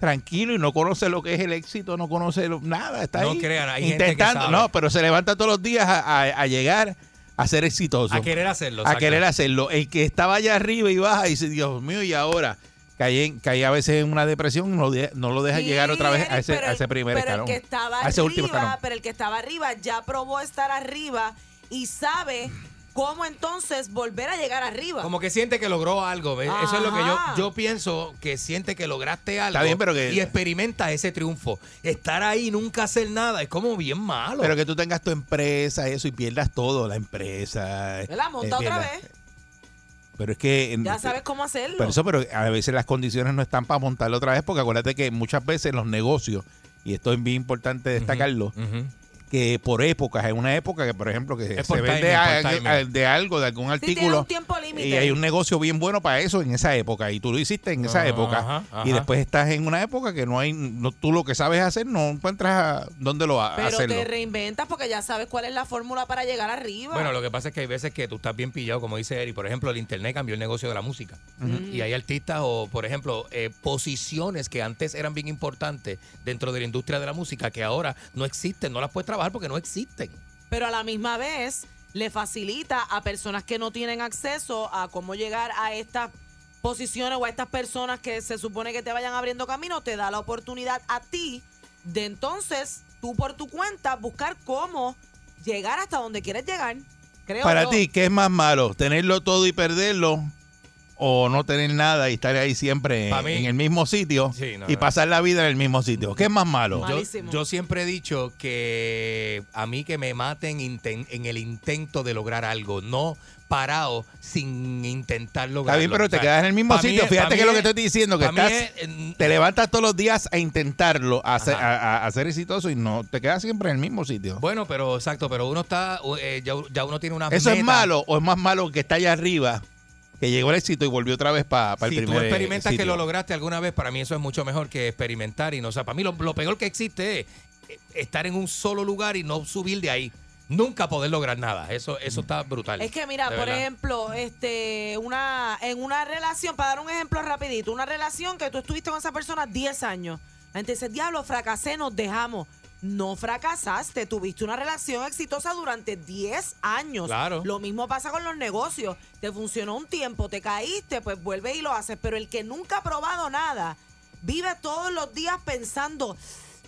tranquilo y no conoce lo que es el éxito no conoce lo- nada está No ahí crean, hay gente que intentando sabe. no pero se levanta todos los días a, a- a llegar a ser exitoso A querer hacerlo. a querer hacerlo. El que estaba allá arriba y baja y dice, Dios mío, y ahora caí, en- caí a veces en una depresión no, no lo deja Sí, llegar otra vez a ese, pero a el- ese primer pero escalón. el que estaba a ese último escalón. pero el que estaba arriba ya probó estar arriba y sabe cómo entonces volver a llegar arriba. Como que siente que logró algo. ¿ves? Eso es lo que yo, yo pienso, que siente que lograste algo. Está bien, pero que- Y experimenta ese triunfo. Estar ahí y nunca hacer nada es como bien malo. Pero que tú tengas tu empresa, eso, y pierdas todo, la empresa. ¿Verdad? eh, Monta otra pierdas- vez. Pero es que... Ya sabes cómo hacerlo. Pero eso, pero a veces las condiciones no están para montarlo otra vez, porque acuérdate que muchas veces los negocios, y esto es bien importante destacarlo, que por épocas, hay una época que, por ejemplo, que Es se vende timing, por a- timing. a- de algo, de algún Sí, tiene artículo, un tiempo límite. y hay un negocio bien bueno para eso en esa época, y tú lo hiciste en esa época, ajá, y después estás en una época que no hay, no, tú lo que sabes hacer, no encuentras a- dónde lo a Pero hacerlo. te reinventas porque ya sabes cuál es la fórmula para llegar arriba. Bueno, lo que pasa es que hay veces que tú estás bien pillado, como dice Eri. Por ejemplo, el internet cambió el negocio de la música. Y hay artistas o, por ejemplo, eh, posiciones que antes eran bien importantes dentro de la industria de la música que ahora no existen, no las puedes trabajar porque no existen. pero a la misma vez le facilita a personas que no tienen acceso a cómo llegar a estas posiciones o a estas personas que se supone que te vayan abriendo camino, te da la oportunidad a ti de entonces tú por tu cuenta buscar cómo llegar hasta donde quieres llegar. Creo Para yo. ti, ¿qué es más malo? ¿Tenerlo todo y perderlo? ¿O no tener nada y estar ahí siempre mí- en el mismo sitio Sí, no, y no. pasar la vida en el mismo sitio? ¿Qué es más malo? Yo, yo siempre he dicho que a mí que me maten en el intento de lograr algo, no parado sin intentar lograrlo. Está bien, pero te O sea, quedas en el mismo sitio. es- Fíjate que es lo que estoy diciendo, que estás, es, te levantas todos los días a intentarlo, a ser, a- a- a ser exitoso y no te quedas siempre en el mismo sitio. Bueno, pero exacto, pero uno está, eh, ya, ya uno tiene una ¿Eso es malo o es más malo que está allá arriba, que llegó el éxito y volvió otra vez para el si primer tú experimentas que lo lograste alguna vez, para mí eso es mucho mejor que experimentar y no. O sea, para mí lo, lo peor que existe es eh, estar en un solo lugar y no subir de ahí. Nunca poder lograr nada. Eso, eso está brutal. Es que mira, por verdad. ejemplo, este, una, en una relación, para dar un ejemplo rapidito, una relación que tú estuviste con esa persona 10 años. La gente dice, diablo, fracasé, nos dejamos. No fracasaste, tuviste una relación exitosa durante 10 años. Claro. Lo mismo pasa con los negocios. Te funcionó un tiempo, te caíste, pues vuelve y lo haces. Pero el que nunca ha probado nada, vive todos los días pensando,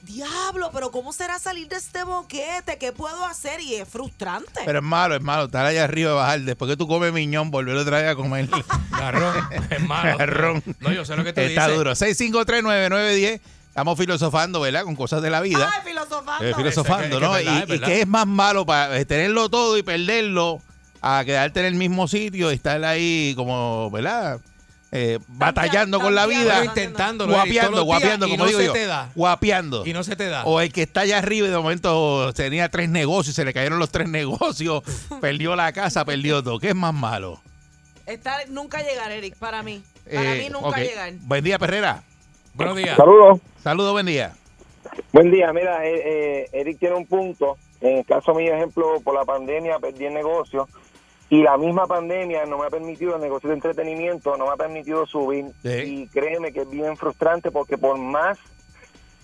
diablo, pero ¿cómo será salir de este boquete? ¿Qué puedo hacer? Y es frustrante. Pero es malo, es malo. Estar allá arriba y bajar. Después que tú comes miñón, volver otra vez a comer (laughs) garrón. Es malo. Garrón. No, yo sé lo que tú Está dices. duro. 6539910. Estamos filosofando, ¿verdad? Con cosas de la vida. Ay, filosofando. Eh, filosofando, Es que- ¿no? es que es verdad, y, es y qué es más malo para eh, tenerlo todo y perderlo a quedarte en el mismo sitio y estar ahí como, ¿verdad? Eh, batallando con la vida. Pero intentándolo, Guapeando, guapeando, como no digo se yo. te da. Guapeando. Y no se te da. O el que está allá arriba y de momento tenía tres negocios y se le cayeron los tres (laughs) negocios, perdió la casa, perdió todo. ¿Qué es más malo? Estar, nunca llegar, Eric, para mí. Para Eh, mí nunca llegar. Buen día, Perrera. Buenos días. Saludos. Saludos, buen día. Buen día, mira, eh, eh, Eric tiene un punto. En el caso mío, ejemplo, por la pandemia perdí el negocio y la misma pandemia no me ha permitido, el negocio de entretenimiento no me ha permitido subir. Y créeme que es bien frustrante porque por más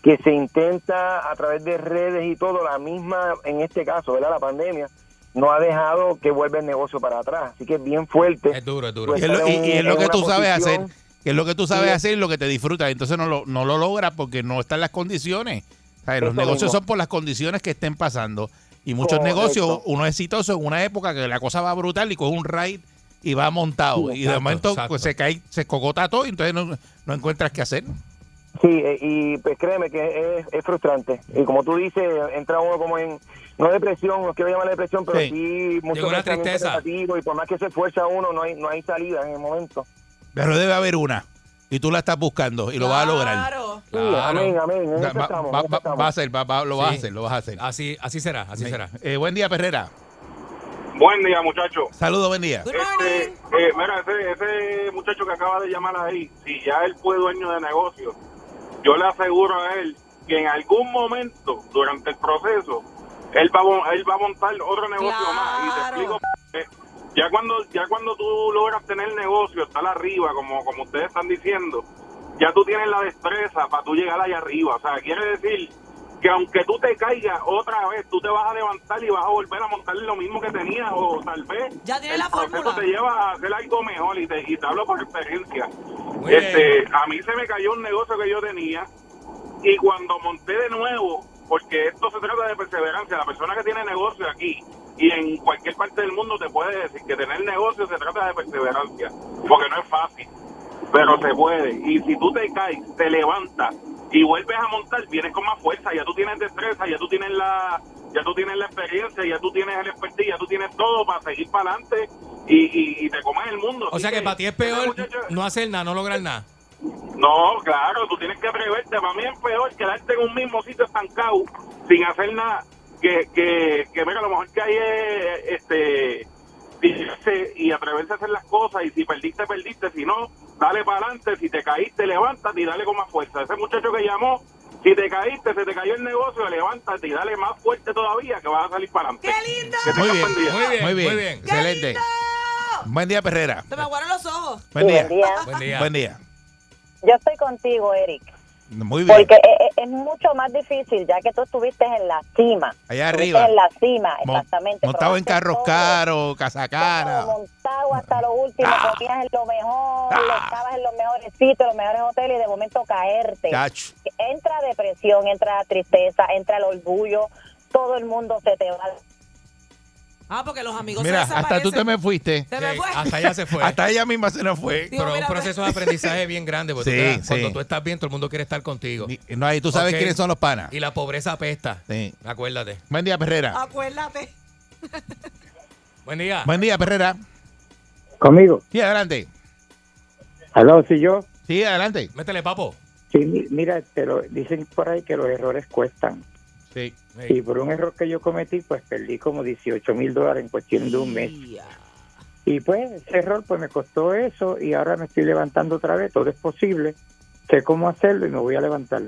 que se intenta a través de redes y todo, la misma, en este caso, ¿verdad? La pandemia no ha dejado que vuelva el negocio para atrás. Así que es bien fuerte. Es duro, es duro. Y es lo, y- y es lo que tú sabes hacer. Que es lo que tú sabes Sí. hacer y lo que te disfrutas. Entonces no lo, no lo logras porque no están las condiciones. ¿Sabes? Los negocios son por las condiciones que estén pasando. Y muchos Correcto. negocios, uno es exitoso en una época que la cosa va brutal y coge un ride y va montado. y de momento pues, se cae, se cocota todo y entonces no, no encuentras qué hacer. Sí, eh, y pues créeme que es, es frustrante. Y como tú dices, entra uno como en, no depresión, no quiero llamarle depresión, pero Sí. sí, mucho tristeza. y por más que se esfuerza uno, no hay, no hay salida en el momento. Pero debe haber una. Y tú la estás buscando y lo vas a lograr. Sí, amén, amén, en Va, eso va- estamos, va- en eso va- estamos. va a ser, va- va- lo vas a Sí. hacer, lo vas a hacer. Así, así será, así será. Eh, buen día, Perrera. Buen día, muchachos. Saludos, buen día. Este, eh, mira, ese, ese muchacho que acaba de llamar ahí, si ya él fue dueño de negocio, yo le aseguro a él que en algún momento durante el proceso él va a, mon- él va a montar otro negocio más. Y te explico por qué. Ya cuando, ya cuando tú logras tener el negocio, estar arriba, como, como ustedes están diciendo, ya tú tienes la destreza para tú llegar allá arriba. O sea, quiere decir que aunque tú te caigas otra vez, tú te vas a levantar y vas a volver a montar lo mismo que tenías o tal vez Ya tiene el la proceso fórmula. te lleva a hacer algo mejor y te, y te hablo por experiencia. Muy Este, a mí se me cayó un negocio que yo tenía y cuando monté de nuevo, porque esto se trata de perseverancia, la persona que tiene negocio aquí y en cualquier parte del mundo te puede decir que tener negocio se trata de perseverancia, porque no es fácil, pero se puede. Y si tú te caes, te levantas y vuelves a montar, vienes con más fuerza, ya tú tienes destreza, ya tú tienes la ya tú tienes la experiencia, ya tú tienes el expertise, ya tú tienes todo para seguir para adelante y, y, y te comes el mundo. O sea que para ti es peor no hacer nada, no lograr nada. No, claro, tú tienes que atreverte. Para mí es peor quedarte en un mismo sitio estancado sin hacer nada. Que, que, que mira, lo mejor que hay es este, y atreverse a hacer las cosas. Y si perdiste, perdiste. Si no, dale para adelante. Si te caíste, levántate y dale con más fuerza. Ese muchacho que llamó, si te caíste, se te cayó el negocio, levántate y dale más fuerte todavía que vas a salir para adelante. ¡Qué lindo! Muy bien, muy bien, muy bien, excelente. Buen día, Perrera. Se me aguaron los ojos. Buen día. Buen día. (laughs) Buen día. Yo estoy contigo, Eric. Muy bien. Porque e- e- es, mucho más difícil, ya que tú estuviste en la cima. Allá Estuviste arriba. en la cima, exactamente. Montado en probaste carros caros, casa cara. todo montado hasta lo último, Ah. comías en lo mejor, estabas en los mejores sitios, los mejores hoteles y de momento caerte. Chacho. Entra depresión, entra tristeza, entra el orgullo, todo el mundo se te va. Ah, porque los amigos Mira, se hasta tú te me fuiste. Se me fue. Hasta allá se fue. (laughs) Hasta ella misma se nos fue. Digo, Pero es mira, un proceso de aprendizaje bien grande. Porque (laughs) tú Sí, te das- cuando sí. tú estás bien, todo el mundo quiere estar contigo. No, y tú sabes Ok. quiénes son los panas. Y la pobreza apesta. Sí. Acuérdate. Buen día, Perrera. Acuérdate. Buen día. Buen día, Perrera. Conmigo. Sí, adelante. Aló, si yo. Sí, adelante. Métele, papo. Sí, mi- mira, te lo, dicen por ahí que los errores cuestan. Sí. Y por un error que yo cometí, pues perdí como 18 mil dólares en cuestión de un mes. Y pues ese error pues me costó eso y ahora me estoy levantando otra vez. Todo es posible. Sé cómo hacerlo y me voy a levantar.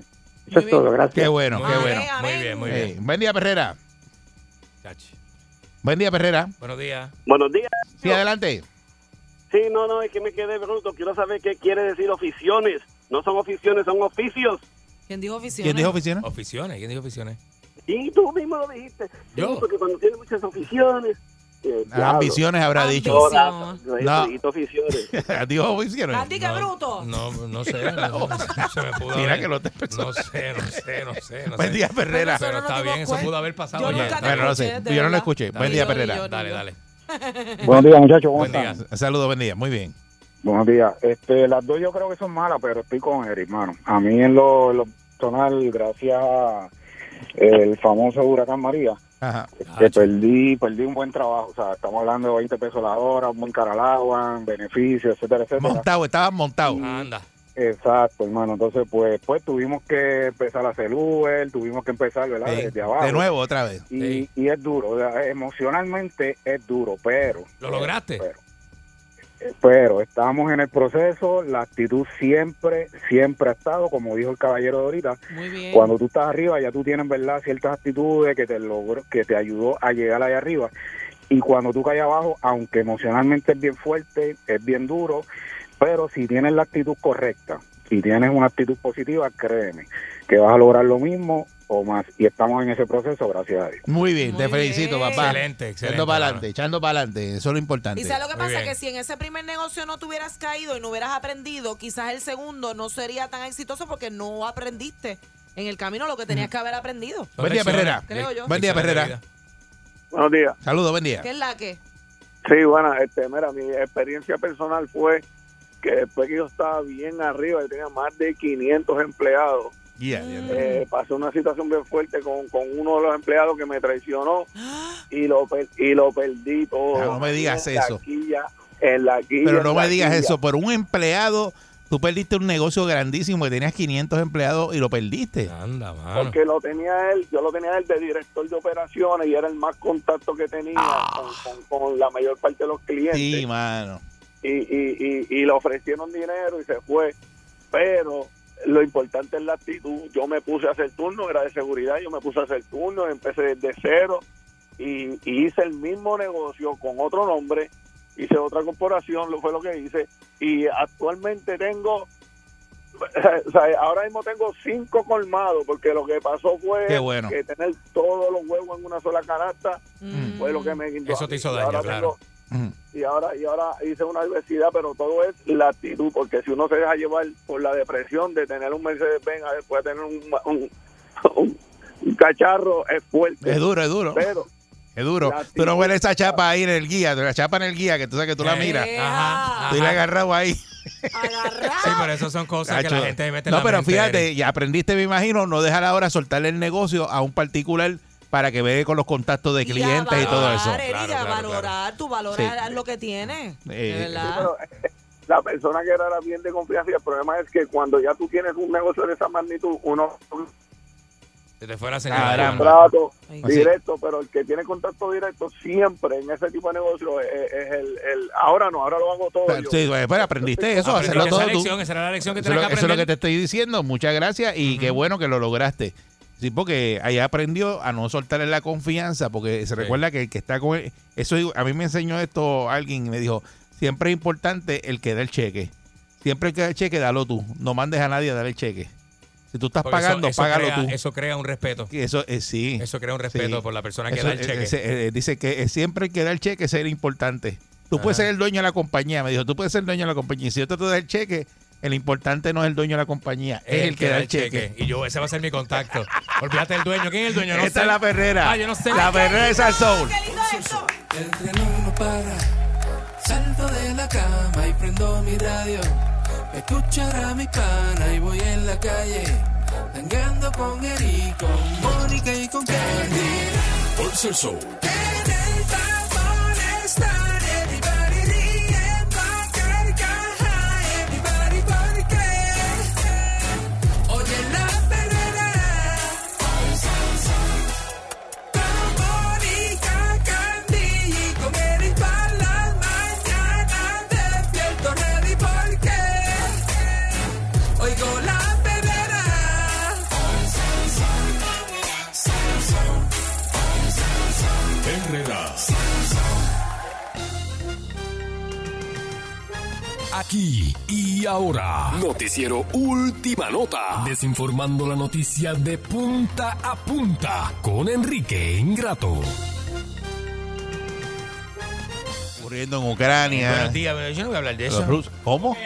Eso es todo. Gracias. Qué bueno, qué bueno. Muy bien, muy Sí. bien. Buen día, Perrera. Buen día, Perrera. Buenos días. Buenos días. Sí, adelante. Sí, no, no, es que me quedé bruto. Quiero saber qué quiere decir oficiones. No son oficiones, son oficios. ¿Quién dijo oficinas? ¿Quién dijo oficinas? Oficiones. ¿Quién dijo oficiones? Y tú mismo lo dijiste. Sí, Yo. porque cuando tienes muchas oficiones. eh, Las diablo. ambiciones habrá dicho. Todas, No. oficiones. (laughs) Dijo oficinas. Andy, qué bruto. No, no sé. (laughs) No, se me pudo Mira haber- que lo te No sé, no sé, no sé. No Buen día, Perrera. Pero, Pero eso no está bien, eso pudo haber pasado. Yo te Bueno, no sé, yo no lo escuché. Buen día, dale, Perrera. Dale, (laughs) dale. Buenos días, muchachos. ¿Cómo Buen día. Saludos, buen día. Muy bien. Buenos días. Este, las dos yo creo que son malas, pero estoy con Eric, hermano. A mí en lo, en lo personal, gracias a el famoso huracán María, Ajá. que perdí, perdí un buen trabajo. O sea, estamos hablando de 20 pesos la hora, un buen cara al agua, beneficios, etcétera, etcétera. Montado, estabas montado. Anda. Exacto, hermano. Entonces, pues, pues tuvimos que empezar a hacer Uber, tuvimos que empezar, ¿verdad? Sí. Desde abajo. De nuevo, otra vez. Y, y es duro, o sea, emocionalmente es duro, pero... ¿Lo lograste? Pero, pero estamos en el proceso, la actitud siempre, siempre ha estado, como dijo el caballero de ahorita, Muy bien. cuando tú estás arriba ya tú tienes, ¿verdad?, ciertas actitudes que te logró, que te ayudó a llegar allá arriba. Y cuando tú caes abajo, aunque emocionalmente es bien fuerte, es bien duro, pero si tienes la actitud correcta, si tienes una actitud positiva, créeme que vas a lograr lo mismo o más. Y estamos en ese proceso, gracias a Dios. Muy bien, te felicito, papá. Excelente, excelente, Echando para adelante, echando para adelante. Eso es lo importante. Y sabes lo que pasa, que si en ese primer negocio no te hubieras caído y no hubieras aprendido, quizás el segundo no sería tan exitoso porque no aprendiste en el camino lo que tenías que haber aprendido. Buen día, Perrera. Creo yo. Buen día, Perrera. Buenos días. Saludos, buen día. ¿Qué es la que? Sí, bueno, este, mira, mi experiencia personal fue que después que yo estaba bien arriba, yo tenía más de 500 empleados. Yeah, yeah, yeah. Eh, pasé una situación bien fuerte con, con uno de los empleados que me traicionó (gasps) y lo per- y lo perdí todo. Ah, no me digas En la eso. quilla, en la quilla, Pero en no la me digas quilla. eso. Por un empleado, tú perdiste un negocio grandísimo que tenías 500 empleados y lo perdiste. Anda, Porque lo tenía él, yo lo tenía él de director de operaciones y era el más contacto que tenía con, con- con la mayor parte de los clientes. Ah. Sí, mano. y, y, y, y le ofrecieron dinero y se fue. Pero lo importante es la actitud. Yo me puse a hacer turno, era de seguridad, yo me puse a hacer turno, empecé desde cero y, y hice el mismo negocio con otro nombre, hice otra corporación, lo fue lo que hice y actualmente tengo, (laughs) o sea, ahora mismo tengo cinco colmados porque lo que pasó fue bueno. que tener todos los huevos en una sola canasta fue lo que me quitó. Eso te hizo daño, claro. tengo- y ahora y ahora hice una diversidad pero todo es la actitud porque si uno se deja llevar por la depresión de tener un Mercedes Benz a después de tener un, un, un- un cacharro es fuerte Es duro, es duro. pero Es duro. La Tú no ves esa chapa ahí en el guía, la chapa en el guía, que tú sabes que tú la miras. Ajá, Tú la agarrado ahí. Sí, pero eso son cosas que la gente mete en No, la pero mente, fíjate, ya aprendiste, me imagino, no dejar ahora soltarle el negocio a un particular para que vea con los contactos de clientes y, todo eso. A valorar, tú valoras lo que tienes. Eh. Sí, pero, la persona que era era bien de confianza y el problema es que cuando ya tú tienes un negocio de esa magnitud uno Se te fue la tiene señal. un trato Ay. directo pero el que tiene contacto directo siempre en ese tipo de negocio es, es el, el ahora no ahora lo hago todo yo. Sí, pues, pues, aprendiste eso, hacerlo esa todo tú. lección, esa era la lección que Eso, tenías es lo- que eso es lo que te estoy diciendo. Muchas gracias y qué bueno que lo lograste. Sí, porque ahí aprendió a no soltarle la confianza, porque se recuerda que el que está con él, eso a mí me enseñó esto alguien y me dijo, siempre es importante el que da el cheque. Siempre el que da el cheque, dalo tú. No mandes a nadie a dar el cheque. Si tú estás Porque pagando, eso págalo crea- tú. Eso crea un respeto. Eso eh, sí. Eso crea un respeto Sí. por la persona que Eso, da el eh, cheque. eh, dice que eh, siempre el que da el cheque es importante. Tú puedes ser el dueño de la compañía. Me dijo, tú puedes ser el dueño de la compañía. Y si yo te doy el cheque, el importante no es el dueño de la compañía, es el, que da el cheque. Y yo, ese va a ser mi contacto. Olvídate del dueño. ¿Quién es el dueño? No Esta sé. es la perrera. Ah, yo no sé. La perrera de Salsoul. El reloj no para. Salto de la cama y prendo mi radio. Escuchar a mi pana y voy en la calle. Tangando con Eric, con Mónica y con Candy. Por ser ahora. Noticiero Última Nota. Desinformando la noticia de punta a punta con Enrique Ingrato. Ocurriendo en Ucrania. Buenos días, bueno, yo no voy a hablar de Los eso. rusos. ¿Cómo?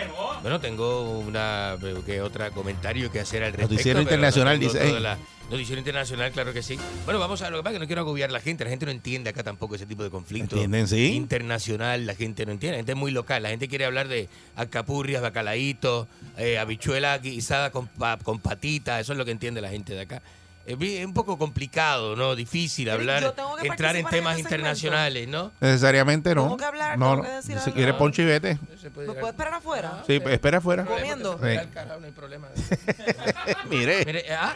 Bueno, tengo una que otra comentario que hacer al respecto. Noticiero pero internacional no dice, toda "Hey". la- Noticiero internacional, claro que sí. Bueno, vamos a lo que pasa que no quiero agobiar a la gente. La gente no entiende acá tampoco ese tipo de conflicto. ¿Entienden, sí? Internacional, la gente no entiende. La gente es muy local. La gente quiere hablar de alcapurrias, bacalaíto, eh, habichuela guisada con, pa- con patita. Eso es lo que entiende la gente de acá. Es un poco complicado, ¿no? Difícil hablar, yo tengo que entrar en temas este internacionales, ¿no? Necesariamente no. ¿Tengo que hablar? No, ¿Tengo no. que decir Si algo? quiere poncho y vete. ¿Me puedo esperar afuera? Sí, pues, espera afuera. Comiendo. Sí. no hay problema. (laughs) Mire. Mire, ¿ah?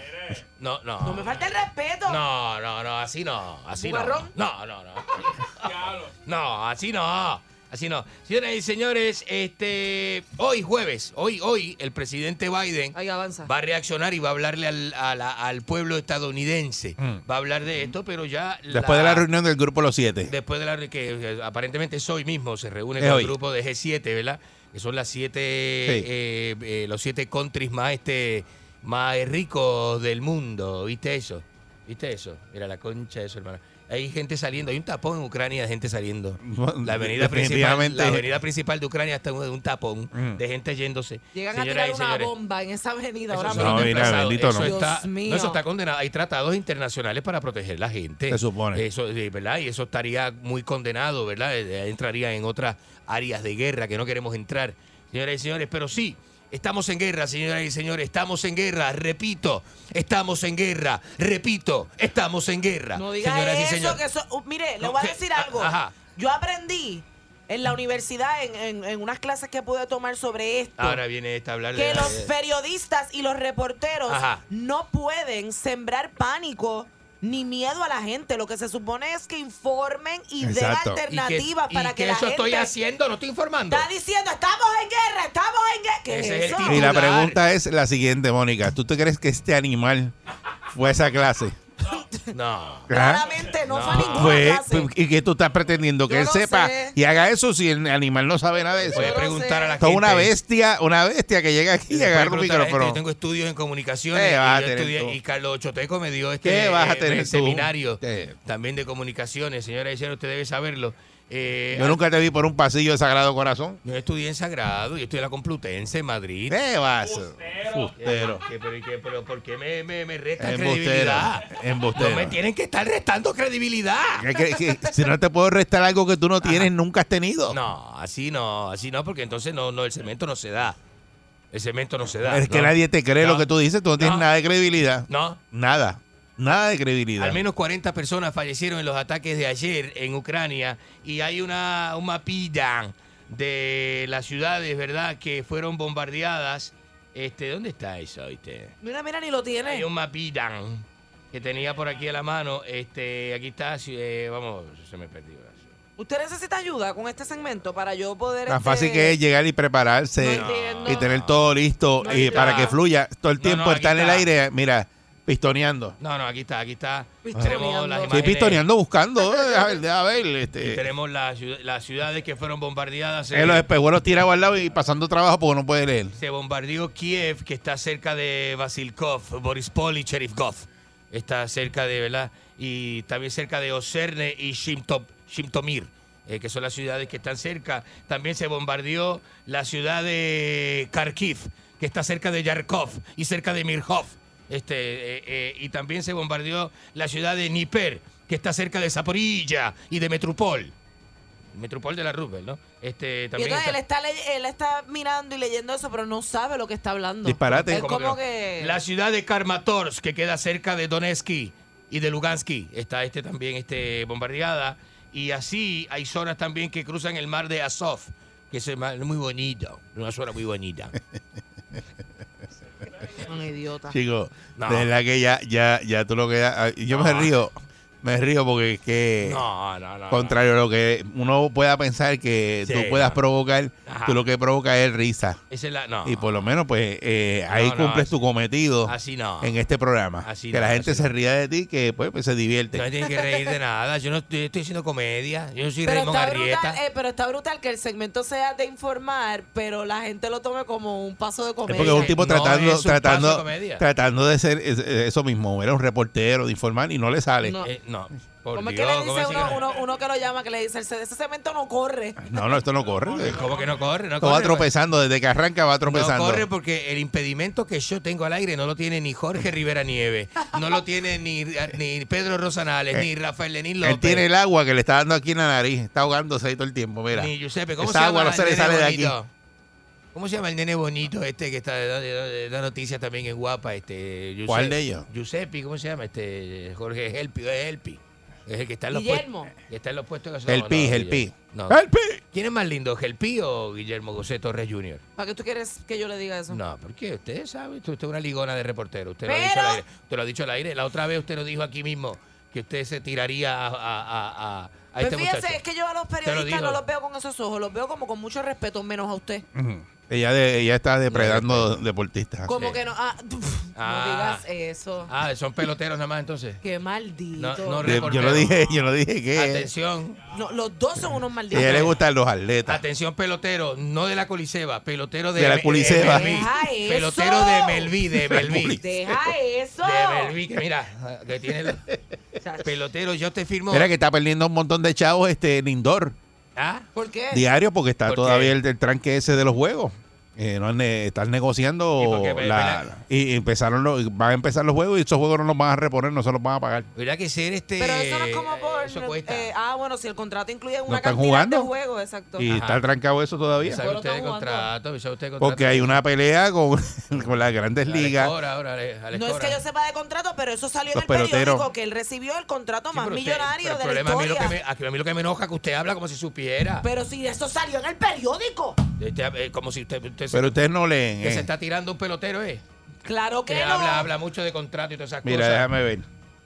No, no. No me falta el respeto. No, no, no, así no, así no. No, no, no. (laughs) No, así no. Así no. Señoras y señores, este hoy jueves, hoy, hoy, el presidente Biden va a reaccionar y va a hablarle al, a la- al pueblo estadounidense. Mm. Va a hablar de esto, pero ya Después de la reunión del grupo Los Siete. Después de la re- que eh, aparentemente es hoy mismo, se reúne Es con hoy. el grupo de G7, ¿verdad? Que son las siete, eh, eh, los siete countries más este más ricos del mundo. ¿Viste eso? ¿Viste eso? Mira la concha de eso, hermano. Hay gente saliendo, hay un tapón en Ucrania de gente saliendo. La avenida principal, Definitivamente. la avenida principal de Ucrania está en un tapón Mm. de gente yéndose. Llegan Señoras a tirar una señores, bomba en esa avenida eso ahora mismo. bendito, eso no. Está, no, eso está condenado. Hay tratados internacionales para proteger la gente. Se supone. Eso, eh, ¿verdad? Y eso estaría muy condenado, ¿verdad? Eh, Entraría en otras áreas de guerra que no queremos entrar, señoras y señores. Pero sí, estamos en guerra, señoras y señores. Estamos en guerra. Repito, estamos en guerra. Repito, estamos en guerra. No digas señoras y eso, señores. que eso. uh, mire, le voy a decir a- algo. ajá. Yo aprendí en la universidad, en, en- en unas clases que pude tomar sobre esto, Ahora viene esta a hablar de que la- los periodistas y los reporteros Ajá. no pueden sembrar pánico ni miedo a la gente. Lo que se supone es que informen y den alternativas ¿Y qué- para y que qué la eso gente estoy haciendo? No estoy informando. Está diciendo, estamos en guerra, estamos en guerra. ¿Qué Ese es es el eso? Y la pregunta es la siguiente, Mónica. ¿Tú te crees que este animal fue a esa clase? No. Claramente no, fue a ninguna Pues, clase. ¿Y qué tú estás pretendiendo? Que Yo él no sepa sé. y haga eso si el animal no sabe nada de eso. Puede preguntar a la gente. una bestia, una bestia que llega aquí y agarra un a micrófono. Yo tengo estudios en comunicaciones ¿Qué y, a estudié- y Carlos Choteco me dio este ¿Qué vas a eh, seminario ¿Qué? también de comunicaciones. Señora Isera, usted debe saberlo. Eh, Yo nunca te vi por un pasillo de Sagrado Corazón. Yo estudié en Sagrado, yo estudié en la Complutense en Madrid. ¿Qué vas? Fustero. ¿Qué, pero, qué, pero ¿por qué me, me, me restan Embustero. credibilidad? Embustero. No me tienen que estar restando credibilidad. Si no te puedo restar algo que tú no tienes, nunca has tenido. No, así no, así no, porque entonces no, no, el cemento no se da. El cemento no se da. es que nadie te cree No. lo que tú dices, tú no tienes nada de credibilidad. No. Nada. Nada de credibilidad. Al menos 40 personas fallecieron en los ataques de ayer en Ucrania y hay una un mapilla de las ciudades, ¿verdad?, que fueron bombardeadas. Este, ¿dónde está eso, oíste? Mira, mira, ni lo tiene. Hay un mapilla que tenía por aquí a la mano. Este, aquí está, eh, vamos, se me perdió. ¿Usted necesita ayuda con este segmento para yo poder... Tan este, fácil que es llegar y prepararse No y tener todo listo No y para que fluya. Todo el tiempo no, está en el aire, mira, pistoneando. No, no, aquí está, aquí está. Pistoneando. Tenemos las Sí, imágenes. pistoneando, buscando. (laughs) eh, A ver, a ver, Y este, tenemos las, ciud- las ciudades que fueron bombardeadas. eh, los espejuelos tirados al lado y pasando trabajo porque no puede leer. Se bombardeó Kiev, que está cerca de Vasilkov, Borispol y Cherivkov. Está cerca de, ¿verdad? Y también cerca de Oserne y Shimtop, Shimtomir, eh, que son las ciudades que están cerca. También se bombardeó la ciudad de Kharkiv, que está cerca de Yarkov y cerca de Mirhov. Este, eh, eh, y también se bombardeó la ciudad de Dnieper, que está cerca de Zaporilla y de Metropol. Metropol de la Roosevelt, ¿no? Este, Y también entonces está- él está, ley- él está mirando y leyendo eso, pero no sabe lo que está hablando. Disparate. Es ¿Cómo como que que... La ciudad de Kramatorsk, que queda cerca de Donetsk y de Lugansk, está este también este, bombardeada. Y así hay zonas también que cruzan el mar de Azov, que es muy bonito, una zona muy bonita. (laughs) Un idiota. Chico, No. de verdad que ya, ya, ya tú lo que... ah, Yo me río, me río porque es que... No, no, no. Contrario a lo que uno pueda pensar que Sí, tú puedas no. provocar, Ajá. tú lo que provoca es risa. Esa es la, no. Y por lo menos, pues, eh, ahí No, no, cumples así- tu cometido así no. en este programa. Así que no, la gente así se ría de ti, que pues, pues, se divierte. No tienen que reír de nada. Yo no estoy, estoy haciendo comedia. Yo no soy Pero Raymond está, Arrieta. brutal, eh, pero está brutal que el segmento sea de informar, pero la gente lo tome como un paso de Es comedia. porque es un tipo No tratando, es un paso de tratando, de ser es- eso mismo, era un reportero, de informar y no le sale. No. Eh, no. Por ¿Cómo es que le ¿cómo dice es uno, que- uno, uno que lo llama, que le dice, "Ese- ese cemento no corre? No, no, esto no corre. ¿Cómo que no corre? No Esto va corre. tropezando, desde que arranca va tropezando. No corre porque el impedimento que yo tengo al aire no lo tiene ni Jorge Rivera Nieve, no lo tiene ni, ni Pedro Rosanales, Eh, ni Rafael Lenín López. Él tiene el agua que le está dando aquí en la nariz, está ahogándose ahí todo el tiempo, mira. Ni Giuseppe, ¿cómo Esa se agua llama no se le nene sale de aquí. bonito? ¿Cómo se llama el nene bonito este que está de, de, de- da noticias también en guapa? Este, Giuseppe- ¿Cuál de ellos? Giuseppe, ¿cómo se llama? Este, Jorge Helpi, es Helpi. Es el que está en los Guillermo. puestos. que está en los puestos El Pi, no, el Pi. El Pi. ¿Quién es más lindo, Gelpi o Guillermo José Torres Jr.? ¿Para qué tú quieres que yo le diga eso? No, porque usted sabe, usted usted es una ligona de reportero. Usted, lo ha Pero- dicho al aire. usted lo ha dicho al aire. La otra vez usted lo dijo aquí mismo que usted se tiraría a, a, a, a- Pues este fíjese, muchacho. es que yo a los lo periodistas no los veo con esos ojos, los veo como con mucho respeto, menos a usted. Ujú. Ella, de- ella está depredando deportistas. Como que no, ah, (laughs) Ah. no digas eso. Ah, son peloteros nada más entonces. Qué maldito. No, no Yo- yo reporteros. no dije, yo no dije que. Atención, No, los dos son unos A malditos. ella le gustan los atletas. atención pelotero, no de la Coliseba, pelotero de, De la Coliseba. de Melví. Deja eso. Pelotero de Melví, de Melví. Deja eso. De Melví, que mira, que tiene los- pelotero, yo te firmo. Mira que está perdiendo un montón de chavos este en indoor ¿Ah? ¿Por qué? diario porque está ¿Por qué? todavía el, el tranque ese de los juegos. Eh, no, ne- están negociando la- y empezaron los, van a empezar los juegos y esos juegos no los van a reponer, no se los van a pagar. ¿Verdad que ser este. Pero eso no es como por. Eso cuesta. eh, ah, bueno, si el contrato incluye una están cantidad jugando? de juegos, exacto. Y Ajá. está trancado eso todavía. ¿Sabe usted de contrato? ¿Sabe usted de contrato? Porque hay una pelea con, (laughs) (laughs) con las grandes ligas. Ahora, Alex No es que yo sepa de contrato, pero eso salió Los en el periódico que él recibió el contrato Sí, más usted- millonario el de la problema a mí, lo que historia. me, a mí lo que me enoja es que usted habla como si supiera. Pero si eso salió en el periódico. Este, eh, como si usted, usted Pero ustedes no leen. que eh. se está tirando un pelotero, ¿eh? Claro que, Que no. habla, habla mucho de contrato y todas esas Mira, cosas. déjame ver.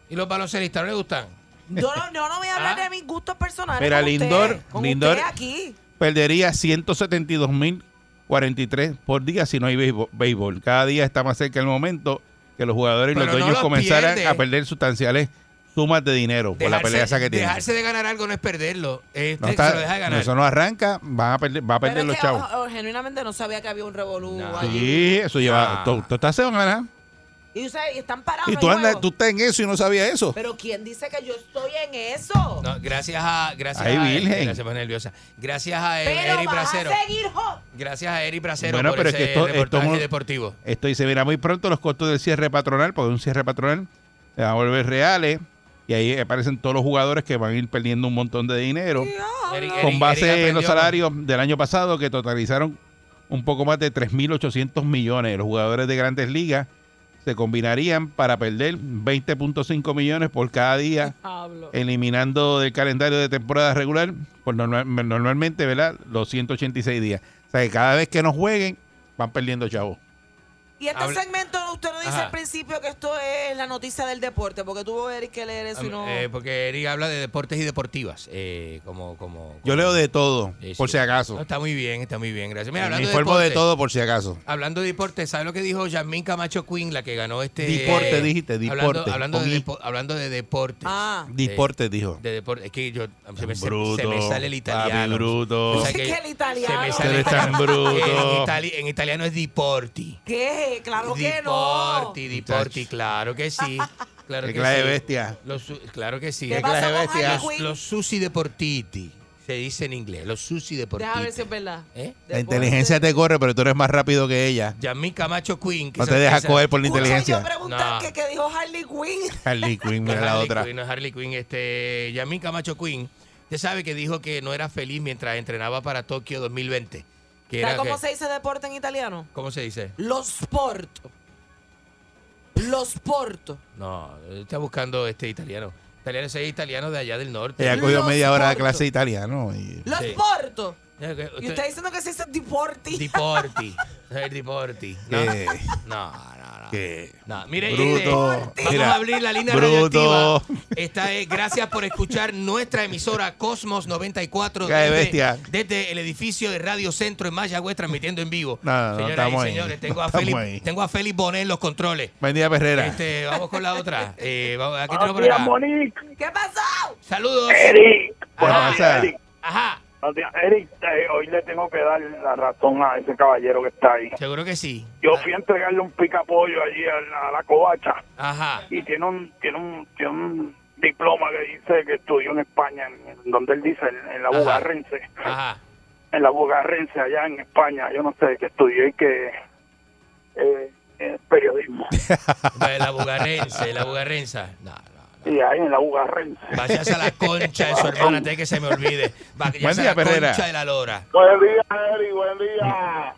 ¿Y los baloncelistas no le gustan? Yo no, yo no voy a hablar (laughs) de mis gustos personales. Mira, con usted, Lindor, con Lindor usted aquí. perdería 172.043 por día si no hay béisbol-. Cada día está más cerca el momento que los jugadores y los no dueños los comenzaran pierde. a perder sustanciales sumas de dinero por la pelea esa que tienen. dejarse de ganar algo no es perderlo. Este No se está- lo deja de ganar. eso no arranca, van a perder, va a perder Pero los es que chavos. oh, oh, genuinamente no sabía que había un revolú allí. Sí, eso lleva. Tú, tú estás. Y, ustedes están parados Y tú, andas, estás en eso y no sabías eso. Pero ¿quién dice que yo estoy en eso? No, gracias a. Gracias Ay, a Virgen. Gracias, me nerviosa. Gracias a Eri Bracero. Gracias a Eri Bracero Bueno, por pero es que esto, reportaje esto, deportivo. esto dice, mira, muy pronto los costos del cierre patronal, porque un cierre patronal se van a volver reales, y ahí aparecen todos los jugadores que van a ir perdiendo un montón de dinero, Eri- con base en los salarios del año pasado, que totalizaron un poco más de 3.800 millones. Los jugadores de grandes ligas se combinarían para perder 20.5 millones por cada día, (laughs) eliminando del calendario de temporada regular, por normal- normalmente, ¿verdad? Los 186 días. O sea, que cada vez que no jueguen, van perdiendo chavos. Y este Habla- segmento, usted no dice Ajá. al principio que esto es la noticia del deporte, porque tuvo Eric que leer eso y no... Eh, porque Eri habla de deportes y deportivas. eh, como, como, Yo leo de todo, Sí, por sí. si acaso. No, está muy bien, está muy bien. Gracias. Mira, Me hablando informo de deporte, todo por si acaso. Hablando de deporte, ¿sabes lo que dijo Yasmín Camacho Quinn, la que ganó este. Deporte, dijiste, Hablando, deporte, hablando, con de, depo- hablando de deportes. Ah. Deporte, dijo. De deporte. Es que yo. Se me, Bruto, se me sale el papi, italiano. bruto. O sea (laughs) ¿Qué el italiano? Se me sale eres tan bruto. En, itali- en italiano es deporti. ¿Qué? Claro que no. Deporti, deporti, claro que sí. Claro Qué que clase de sí. bestia. Los su- claro que sí. ¿Qué ¿Qué clase de con bestia? Harley Los, Quinn? los sushi deportiti. Se dice en inglés. Los sushi deportiti. Déjame ver si es verdad. ¿Eh? La inteligencia te corre, pero tú eres más rápido que ella. Yasmín Camacho Quinn. que No te dejas coger por la Escucha, inteligencia. yo preguntar No. que, que dijo Harley Quinn. (laughs) Harley Quinn, No mira la Harley otra. Quinn, no es Harley Quinn. Este, Yasmín Camacho Quinn, usted sabe que dijo que no era feliz mientras entrenaba para Tokio 2020. ¿Sabes cómo que- se dice deporte en italiano? ¿Cómo se dice? Lo sport. Lo sport. No, está buscando este italiano. Italiano, ese es italiano de allá del norte. Ella cogió Los media hora de clase de italiano. Y... Lo Sí. sport. Eh, Y usted- diciendo que se dice deporte. Deporti. Es (laughs) deporti. No, ¿Qué? no, no. no. ¿Qué? No, mire, Bruto. este, vamos Mira, a abrir la línea bruto. radioactiva. Esta es gracias por escuchar nuestra emisora Cosmos 94 Qué de desde, bestia. desde el edificio de Radio Centro en Mayagüez transmitiendo en vivo. No, no, no Señoras estamos y ahí. señores, tengo No a estamos Félix, ahí. tengo a Félix Bonet en los controles. Buen día, Perrera. Este, vamos con la otra. (laughs) Eh, vamos, aquí. ¿Qué pasó? Saludos. Eric. Días. días, Eric. Ajá, Eric. eh, hoy le tengo que dar la razón a ese caballero que está ahí. seguro que sí. Yo fui a entregarle un picapollo allí a la, a la covacha Ajá. y tiene un, tiene un, tiene un diploma que dice que estudió en España, en, donde él dice, en, en la. Bugarrense. Ajá. En la Bugarrense, allá en España. Yo no sé qué estudió y que eh, eh, periodismo. (laughs) La bugarrense, la bugarrensa. No, no. Y ahí en la Bugarrense. Váyase a la concha de su hermana antes de que se me olvide. Váyase Buen día, a la Perrera. concha de la lora. Buen día, Eric. Buen día.